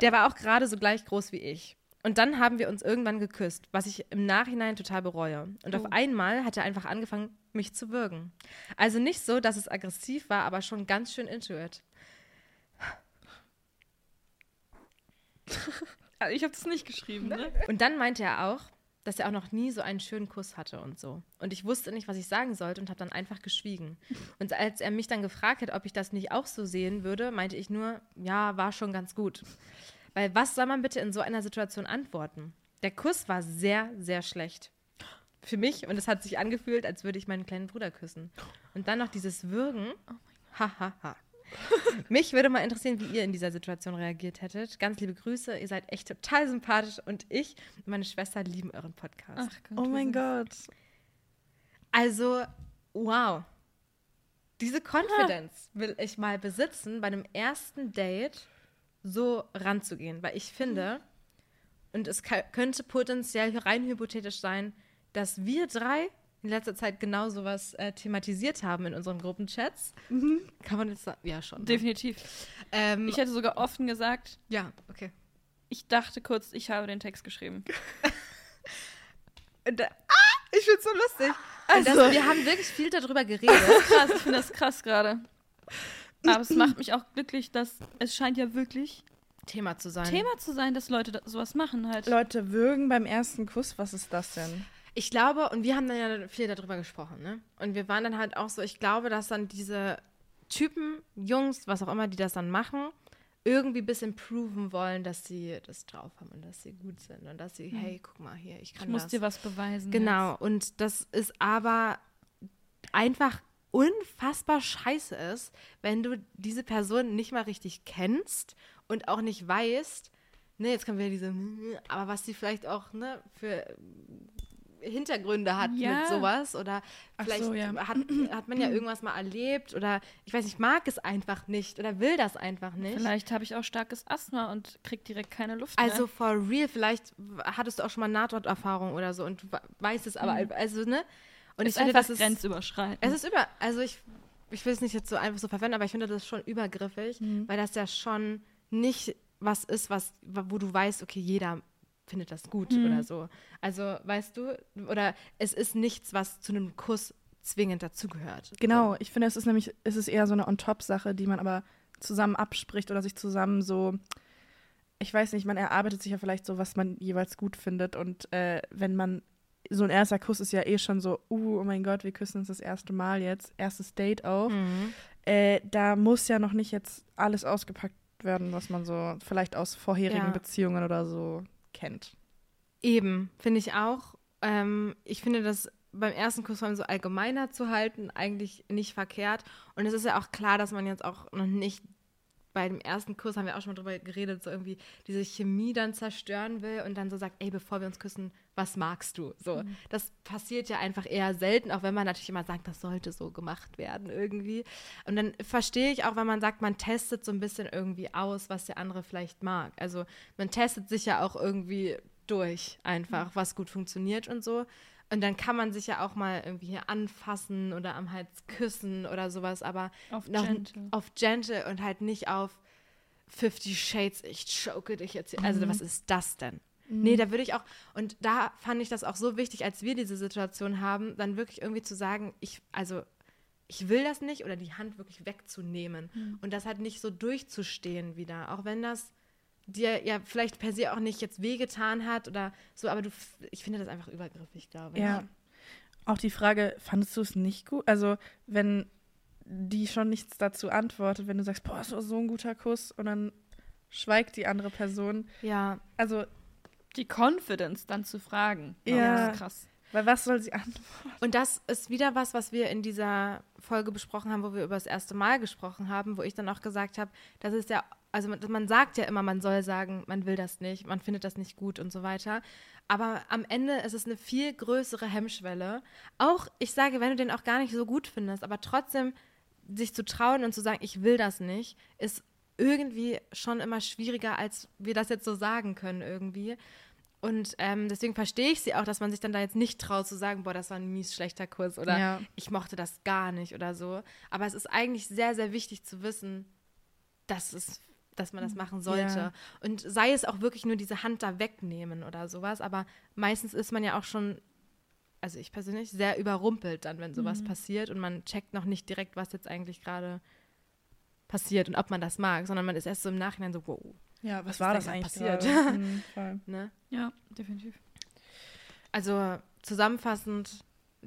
Der war auch gerade so gleich groß wie ich. Und dann haben wir uns irgendwann geküsst, was ich im Nachhinein total bereue. Und Oh. auf einmal hat er einfach angefangen, mich zu würgen. Also nicht so, dass es aggressiv war, aber schon ganz schön into it. *laughs* Also ich habe das nicht geschrieben, ne? *laughs* Und dann meinte er auch, dass er auch noch nie so einen schönen Kuss hatte und so. Und ich wusste nicht, was ich sagen sollte und habe dann einfach geschwiegen. *laughs* Und als er mich dann gefragt hat, ob ich das nicht auch so sehen würde, meinte ich nur, ja, war schon ganz gut. Weil was soll man bitte in so einer Situation antworten? Der Kuss war sehr, sehr schlecht. Für mich und es hat sich angefühlt, als würde ich meinen kleinen Bruder küssen. Und dann noch dieses Würgen. Ha, ha, ha. *laughs* Mich würde mal interessieren, wie ihr in dieser Situation reagiert hättet. Ganz liebe Grüße, ihr seid echt total sympathisch und ich und meine Schwester lieben euren Podcast. Ach Gott, Oh mein Gott. Also, wow. Diese Confidence will ich mal besitzen, bei einem ersten Date so ranzugehen, weil ich finde, und es könnte potenziell rein hypothetisch sein, dass wir drei in letzter Zeit genau sowas äh, thematisiert haben in unseren Gruppenchats. Kann man jetzt sagen? Ja, schon. ne? Definitiv. Ähm, Ich hätte sogar offen gesagt, ja, okay. ich dachte kurz, ich habe den Text geschrieben. *laughs* Äh, ah, ich find's so lustig. Also- das, wir haben wirklich viel darüber geredet. *laughs* Krass, ich finde das krass gerade. Aber es macht mich auch glücklich, dass es scheint ja wirklich Thema zu sein. Thema zu sein, dass Leute da, sowas machen halt. Leute würgen beim ersten Kuss, was ist das denn? Ich glaube, und wir haben dann ja viel darüber gesprochen, ne? Und wir waren dann halt auch so, ich glaube, dass dann diese Typen, Jungs, was auch immer, die das dann machen, irgendwie ein bisschen proven wollen, dass sie das drauf haben und dass sie gut sind und dass sie, hey, guck mal hier, ich ich kann muss das. dir was beweisen. Genau, und das ist aber einfach unfassbar scheiße ist, wenn du diese Person nicht mal richtig kennst und auch nicht weißt, ne, jetzt kommen wir diese, aber was sie vielleicht auch, ne, für Hintergründe hat Ja. mit sowas oder vielleicht so, ja. hat, hat man ja irgendwas mal erlebt oder ich weiß nicht, mag es einfach nicht oder will das einfach nicht. Vielleicht habe ich auch starkes Asthma und krieg direkt keine Luft Also mehr. for real, vielleicht hattest du auch schon mal Nahtoderfahrung oder so und weißt es aber, also, ne? Und ist ich finde, das ist, grenzüberschreitend. es ist über, also ich, ich will es nicht jetzt so einfach so verwenden, aber ich finde das schon übergriffig, Mhm. weil das ja schon nicht was ist, was, wo du weißt, okay, jeder findet das gut Mhm. oder so. Also, weißt du, oder es ist nichts, was zu einem Kuss zwingend dazugehört. Genau, ich finde, es ist nämlich, es ist eher so eine On-Top-Sache, die man aber zusammen abspricht oder sich zusammen so, ich weiß nicht, man erarbeitet sich ja vielleicht so, was man jeweils gut findet und äh, wenn man, so ein erster Kuss ist ja eh schon so, uh, oh mein Gott, wir küssen uns das erste Mal jetzt, erstes Date auch, Mhm. äh, da muss ja noch nicht jetzt alles ausgepackt werden, was man so vielleicht aus vorherigen Ja. Beziehungen oder so kennt. Eben, finde ich auch. Ähm, ich finde das beim ersten Kuss vor allem so allgemeiner zu halten, eigentlich nicht verkehrt. Und es ist ja auch klar, dass man jetzt auch noch nicht bei dem ersten Kuss, haben wir auch schon mal drüber geredet, so irgendwie diese Chemie dann zerstören will und dann so sagt, ey, bevor wir uns küssen, was magst du? So, das passiert ja einfach eher selten, auch wenn man natürlich immer sagt, das sollte so gemacht werden irgendwie. Und dann verstehe ich auch, wenn man sagt, man testet so ein bisschen irgendwie aus, was der andere vielleicht mag. Also man testet sich ja auch irgendwie durch einfach, was gut funktioniert und so. Und dann kann man sich ja auch mal irgendwie hier anfassen oder am Hals küssen oder sowas, aber Auf noch gentle. auf gentle und halt nicht auf 50 Shades, ich choke dich jetzt. hier. Also was ist das denn? Nee, da würde ich auch, und da fand ich das auch so wichtig, als wir diese Situation haben, dann wirklich irgendwie zu sagen, ich, also ich will das nicht oder die Hand wirklich wegzunehmen und das halt nicht so durchzustehen wieder, auch wenn das dir ja vielleicht per se auch nicht jetzt wehgetan hat oder so, aber du, ich finde das einfach übergriffig, glaube ich. Ja. Auch die Frage, fandest du es nicht gut? Also, wenn die schon nichts dazu antwortet, wenn du sagst, boah, das war so ein guter Kuss und dann schweigt die andere Person. Ja, Also, Die Confidence dann zu fragen. Ja. Das ist krass. weil was soll sie antworten? Und das ist wieder was, was wir in dieser Folge besprochen haben, wo wir über das erste Mal gesprochen haben, wo ich dann auch gesagt habe, das ist ja, also man, man sagt ja immer, man soll sagen, man will das nicht, man findet das nicht gut und so weiter. Aber am Ende ist es eine viel größere Hemmschwelle. Auch, ich sage, wenn du den auch gar nicht so gut findest, aber trotzdem sich zu trauen und zu sagen, ich will das nicht, ist irgendwie schon immer schwieriger, als wir das jetzt so sagen können irgendwie. Und ähm, deswegen verstehe ich sie auch, dass man sich dann da jetzt nicht traut zu sagen, boah, das war ein mies schlechter Kurs oder Ja. ich mochte das gar nicht oder so. Aber es ist eigentlich sehr, sehr wichtig zu wissen, dass, es, dass man das machen sollte. Ja. Und sei es auch wirklich nur diese Hand da wegnehmen oder sowas. Aber meistens ist man ja auch schon, also ich persönlich, sehr überrumpelt dann, wenn sowas passiert und man checkt noch nicht direkt, was jetzt eigentlich gerade passiert und ob man das mag, sondern man ist erst so im Nachhinein so, wow. Ja, was, ist war da das eigentlich passiert? gerade? *laughs* Mhm, voll. *laughs* Ne? Ja, definitiv. Also zusammenfassend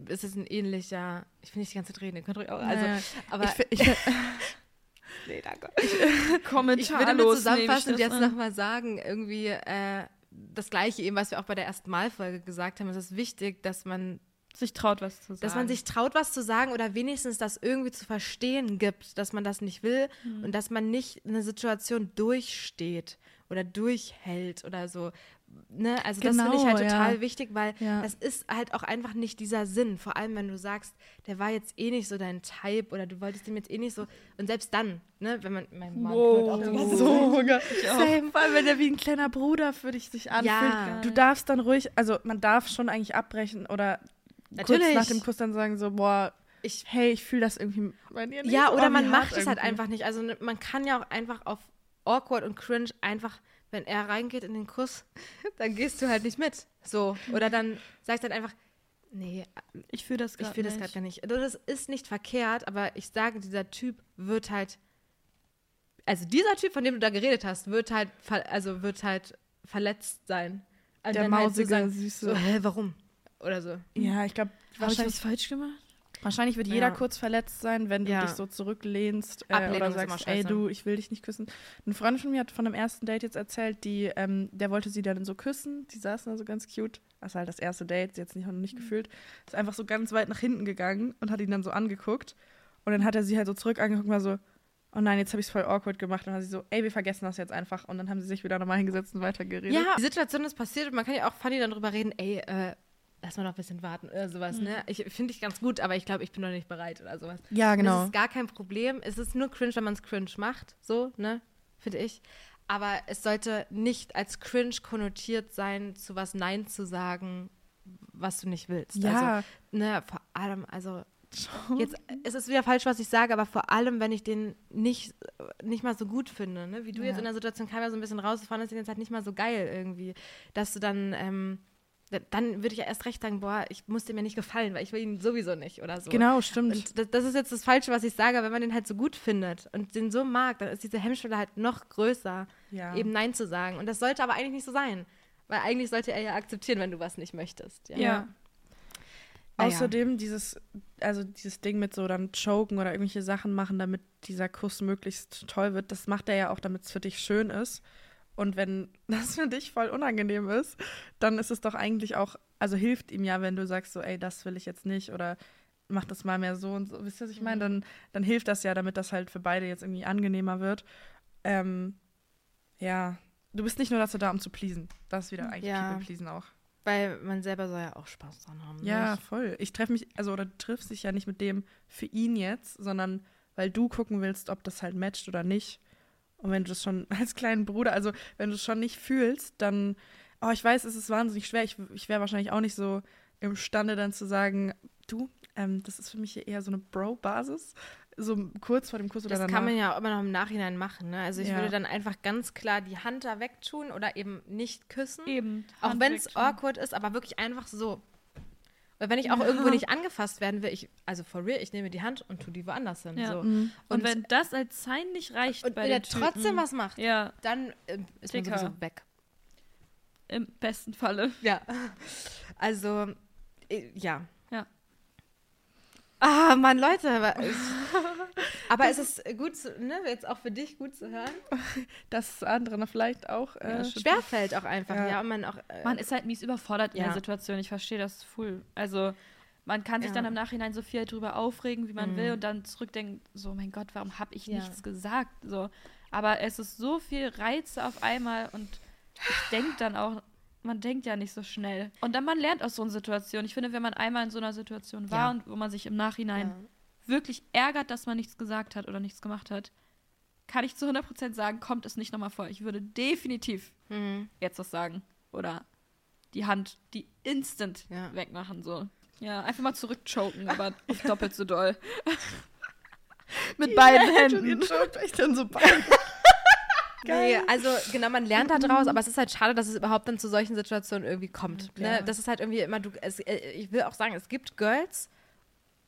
ist es ein ähnlicher, ich will nicht die ganze Zeit reden, ihr könnt ruhig auch, also, Naja, aber ich, ich, *laughs* nee, danke. Kommentarlos Ich würde nur zusammenfassend ich jetzt nochmal sagen, irgendwie äh, das Gleiche eben, was wir auch bei der ersten Malfolge gesagt haben, es ist wichtig, dass man, sich traut, was zu sagen. dass man sich traut, was zu sagen oder wenigstens das irgendwie zu verstehen gibt, dass man das nicht will Mhm. und dass man nicht eine Situation durchsteht oder durchhält oder so. Ne? Also das finde ich Genau, halt total ja. wichtig, weil Ja. das ist halt auch einfach nicht dieser Sinn. Vor allem, wenn du sagst, der war jetzt eh nicht so dein Type oder du wolltest dem jetzt eh nicht so. Und selbst dann, ne, wenn man, mein Mann Wow. knurrt auch so, auch. Same. Vor allem, wenn der wie ein kleiner Bruder für dich sich anfühlt. Ja. Du darfst dann ruhig, also man darf schon eigentlich abbrechen oder kurz Natürlich. nach dem Kuss dann sagen so, boah, Ich, hey, ich fühle das irgendwie bei dir nicht. ja, oder man macht es halt einfach nicht. Also ne, man kann ja auch einfach auf awkward und cringe einfach, wenn er reingeht in den Kuss, *laughs* dann gehst du halt nicht mit. So. Oder dann sagst du halt einfach, nee, Ich fühle das ich gerade fühle das gerade gar nicht. Also das ist nicht verkehrt, aber ich sage, dieser Typ wird halt, also dieser Typ, von dem du da geredet hast, wird halt, also wird halt verletzt sein. Und Der dann halt so mausige, sagen, süße. so, hä, warum? Oder so. Ja, ich glaube, Habe ich wahrscheinlich, was falsch gemacht? wahrscheinlich wird jeder Ja. kurz verletzt sein, wenn du Ja. dich so zurücklehnst äh, oder sagst, ey du, ich will dich nicht küssen. Eine Freundin von mir hat von einem ersten Date jetzt erzählt, die, ähm, der wollte sie dann so küssen, die saßen da so ganz cute. Das war halt das erste Date, sie hat es nicht, noch nicht Mhm. gefühlt. Ist einfach so ganz weit nach hinten gegangen und hat ihn dann so angeguckt. Und dann hat er sie halt so zurück angeguckt und war so, oh nein, jetzt habe ich es voll awkward gemacht. Und dann hat sie so, ey, wir vergessen das jetzt einfach. Und dann haben sie sich wieder nochmal hingesetzt und weitergeredet. Ja, die Situation ist passiert und man kann ja auch funny dann drüber reden, ey, äh, lass mal noch ein bisschen warten oder sowas, ne? Ich finde ich ganz gut, aber ich glaube, ich bin noch nicht bereit oder sowas. Ja, genau. Das ist gar kein Problem. Es ist nur cringe, wenn man es cringe macht, so, ne? Finde ich. Aber es sollte nicht als cringe konnotiert sein, zu was Nein zu sagen, was du nicht willst. Ja. Also, ne, vor allem, also Jetzt es ist wieder falsch, was ich sage, aber vor allem, wenn ich den nicht, nicht mal so gut finde, ne? wie du Ja. jetzt in der Situation kam ja so ein bisschen raus, ich fand das jetzt halt nicht mal so geil irgendwie, dass du dann, ähm, dann würde ich ja erst recht sagen, boah, ich muss dem ja nicht gefallen, weil ich will ihn sowieso nicht oder so. Genau, stimmt. Und das, das ist jetzt das Falsche, was ich sage, aber wenn man den halt so gut findet und den so mag, dann ist diese Hemmschwelle halt noch größer, ja. eben Nein zu sagen. Und das sollte aber eigentlich nicht so sein. Weil eigentlich sollte er ja akzeptieren, wenn du was nicht möchtest. Ja. Ja. Ah, ja. Außerdem dieses, also dieses Ding mit so dann choken oder irgendwelche Sachen machen, damit dieser Kuss möglichst toll wird, das macht er ja auch, damit es für dich schön ist. Und wenn das für dich voll unangenehm ist, dann ist es doch eigentlich auch, also hilft ihm ja, wenn du sagst so, ey, das will ich jetzt nicht oder mach das mal mehr so und so. Wisst ihr, was ich meine? Dann, dann hilft das ja, damit das halt für beide jetzt irgendwie angenehmer wird. Ähm, ja, du bist nicht nur dazu da, um zu pleasen. Das ist wieder eigentlich Ja. Pleasen auch. Weil man selber soll ja auch Spaß dran haben. Ja, nicht? voll. Ich treffe mich, also oder du triffst dich ja nicht mit dem für ihn jetzt, sondern weil du gucken willst, ob das halt matcht oder nicht. Und wenn du das schon *laughs* als kleinen Bruder, also wenn du es schon nicht fühlst, dann, oh, ich weiß, es ist wahnsinnig schwer. Ich, ich wäre wahrscheinlich auch nicht so imstande dann zu sagen, du, ähm, das ist für mich eher so eine Bro-Basis. So kurz vor dem Kuss oder Das danach. kann man ja auch immer noch im Nachhinein machen. Ne? Also ich Ja. würde dann einfach ganz klar die Hand da wegtun oder eben nicht küssen. Eben. Auch Hand wenn es awkward ist, aber wirklich einfach so. Weil wenn ich auch irgendwo nicht angefasst werden will, ich, also for real, ich nehme die Hand und tue die woanders hin. Ja. So. Mhm. Und, Und- wenn das als Sign nicht reicht Und bei wenn er trotzdem was macht, Ja, dann äh, ist man Dicker. sowieso weg. im besten Falle. Ja. Also, äh, ja. Ja. Ah, Mann, Leute. *laughs* Aber, es ist gut, zu, ne, jetzt auch für dich gut zu hören. *laughs* Das andere vielleicht auch. Ja, Äh, stimmt. Schwerfällt auch einfach, ja. Ja. Und man auch. Äh, Man ist halt mies überfordert in Ja. der Situation. Ich verstehe das full. Also man kann sich Ja. dann im Nachhinein so viel drüber aufregen, wie man Mhm. will und dann zurückdenken, so mein Gott, warum habe ich Ja. nichts gesagt? So, aber es ist so viel Reize auf einmal und ich denke dann auch, man denkt ja nicht so schnell. Und dann man lernt aus so einer Situation. Ich finde, wenn man einmal in so einer Situation war Ja. und wo man sich im Nachhinein ja. Wirklich ärgert, dass man nichts gesagt hat oder nichts gemacht hat, kann ich zu 100% sagen, kommt es nicht nochmal vor. Ich würde definitiv Mhm. jetzt was sagen. Oder die Hand, die instant Ja. wegmachen, so. Ja, einfach mal zurückchoken, aber *laughs* doppelt so doll. Mit beiden Und ihr Händen. choked euch dann so beide. *laughs* Nee, also genau, man lernt da draus, aber es ist halt schade, dass es überhaupt dann zu solchen Situationen irgendwie kommt. Ja. Ne? Das ist halt irgendwie immer, du, es, äh, ich will auch sagen, es gibt Girls,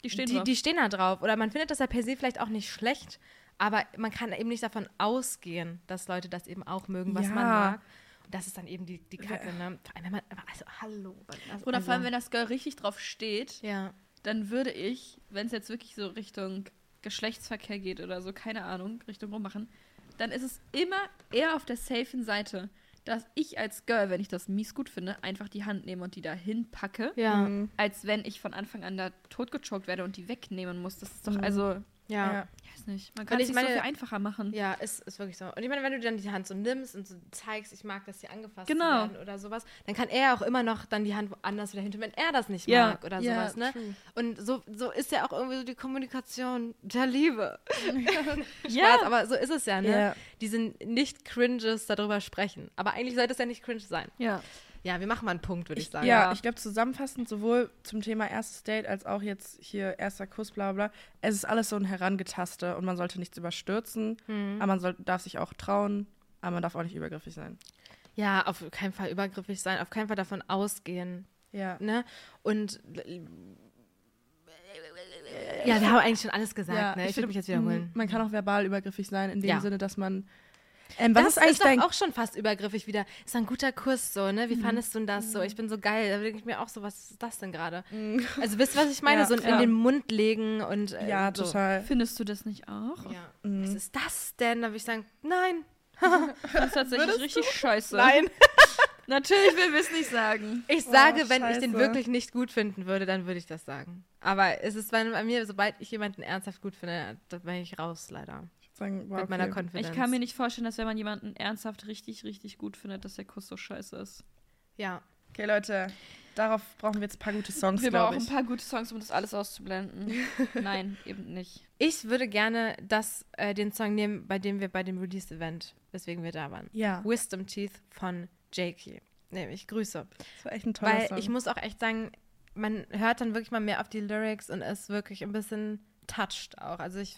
Die stehen die, drauf. die stehen da drauf. Oder man findet das ja per se vielleicht auch nicht schlecht, aber man kann eben nicht davon ausgehen, dass Leute das eben auch mögen, was Ja. man mag. Und das ist dann eben die, die Kacke, ne? Vor allem, wenn man, also, hallo. Also, Oder vor allem, wenn das Girl richtig drauf steht, Ja. dann würde ich, wenn es jetzt wirklich so Richtung Geschlechtsverkehr geht oder so, keine Ahnung, Richtung rummachen, dann ist es immer eher auf der safen Seite, dass ich als Girl, wenn ich das mies gut finde, einfach die Hand nehme und die dahin packe, Ja. Mhm. als wenn ich von Anfang an da totgechoked werde und die wegnehmen muss. Das ist doch, Mhm. also, Ja. Ja. ich weiß nicht, man kann es so viel einfacher machen. Ja, ist, ist wirklich so. Und ich meine, wenn du dann die Hand so nimmst und so zeigst, ich mag das hier angefasst Genau. werden oder sowas, dann kann er auch immer noch dann die Hand woanders wieder hin tun, wenn er das nicht Ja, mag oder ja, sowas, ne? true. Und so, so ist ja auch irgendwie so die Kommunikation der Liebe. *laughs* Ja. Spaß, aber so ist es ja, ne? Ja. Diese nicht Cringes darüber sprechen. Aber eigentlich sollte es ja nicht cringe sein. Ja. Ja, wir machen mal einen Punkt, würde ich, sagen. Ja, Ja. ich glaube zusammenfassend sowohl zum Thema erstes Date als auch jetzt hier erster Kuss, bla bla. Es ist alles so ein Herangetaste und man sollte nichts überstürzen, Mhm. aber man soll, darf sich auch trauen, aber man darf auch nicht übergriffig sein. Ja, auf keinen Fall übergriffig sein, auf keinen Fall davon ausgehen. Ja. Ne? Und ja, wir haben eigentlich schon alles gesagt. ne? Ich, würde find, mich jetzt mm, wiederholen. Man kann auch verbal übergriffig sein, in dem Ja. Sinne, dass man. Ähm, was das ist eigentlich ist doch dein. auch schon fast übergriffig wieder. Ist ein guter Kurs so, ne? Wie Mhm. fandest du denn das so? Ich bin so geil. Da denke ich mir auch so, was ist das denn gerade? Mm, Also wisst ihr, was ich meine? Ja, so in klar. den Mund legen und äh, ja, so. total. Findest du das nicht auch? Ja. Mm. Was ist das denn? Da würde ich sagen, nein. *laughs* Das ist *laughs* tatsächlich Würdest richtig scheiße. Nein. *laughs* Natürlich will wir es nicht sagen. Ich Oh, sage, wenn ich den wirklich nicht gut finden würde, dann würde ich das sagen. Aber es ist bei, bei mir, sobald ich jemanden ernsthaft gut finde, da bin ich raus, leider. Ich sagen, wow, Mit meiner okay. Konfidenz. Ich kann mir nicht vorstellen, dass wenn man jemanden ernsthaft richtig, richtig gut findet, dass der Kuss so scheiße ist. Ja. Okay, Leute, darauf brauchen wir jetzt ein paar gute Songs, Wir brauchen ich. ein paar gute Songs, um das alles auszublenden. *laughs* Nein, eben nicht. Ich würde gerne das, äh, den Song nehmen, bei dem wir bei dem Release-Event, weswegen wir da waren. Ja, Wisdom Teeth von Jakey. Nämlich Grüße. das war echt ein toller Weil Song. ich muss auch echt sagen, man hört dann wirklich mal mehr auf die Lyrics und ist wirklich ein bisschen touched auch. Also ich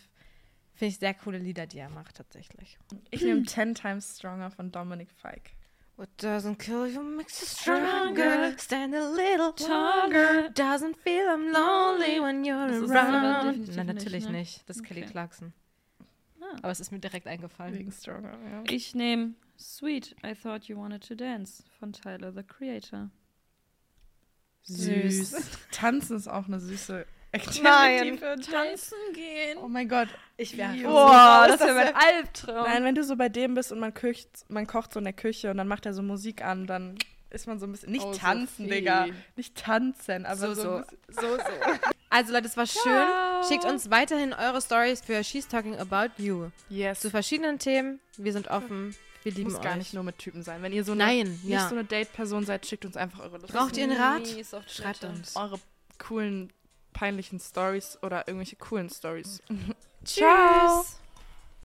finde ich sehr coole Lieder, die er macht tatsächlich. ich nehme Ten Times Stronger von Dominic Fike. What doesn't kill you makes you stronger. Stand a little Taller. Doesn't feel I'm lonely when you're around. Nein, nicht, natürlich ne? nicht. Das ist Kelly Okay. Clarkson. Ah. Aber es ist mir direkt eingefallen. Wegen Stronger, ja. Ich nehme Sweet, I Thought You Wanted to Dance von Tyler, the Creator. Süß. *laughs* Tanzen ist auch eine süße Activity Nein. für. Tanzen gehen. Oh mein Gott. Ich wäre Boah, Was das wäre mein Albtraum. Nein, wenn du so bei dem bist und man köcht, man kocht so in der Küche und dann macht er so Musik an, dann ist man so ein bisschen. Nicht Oh, tanzen, Sophie. Digga. Nicht tanzen, aber So, so. so. so, so. *laughs* Also Leute, es war schön. Ciao. Schickt uns weiterhin eure Stories für She's Talking About You. Yes. Zu verschiedenen Themen. Wir sind offen. Wir lieben muss euch. gar nicht nur mit Typen sein. Wenn ihr so eine, Nein, nicht ja. so eine Date-Person seid, schickt uns einfach eure Lust. Braucht ihr einen Rat? Schreibt uns. eure coolen, peinlichen Stories oder irgendwelche coolen Stories. Tschüss.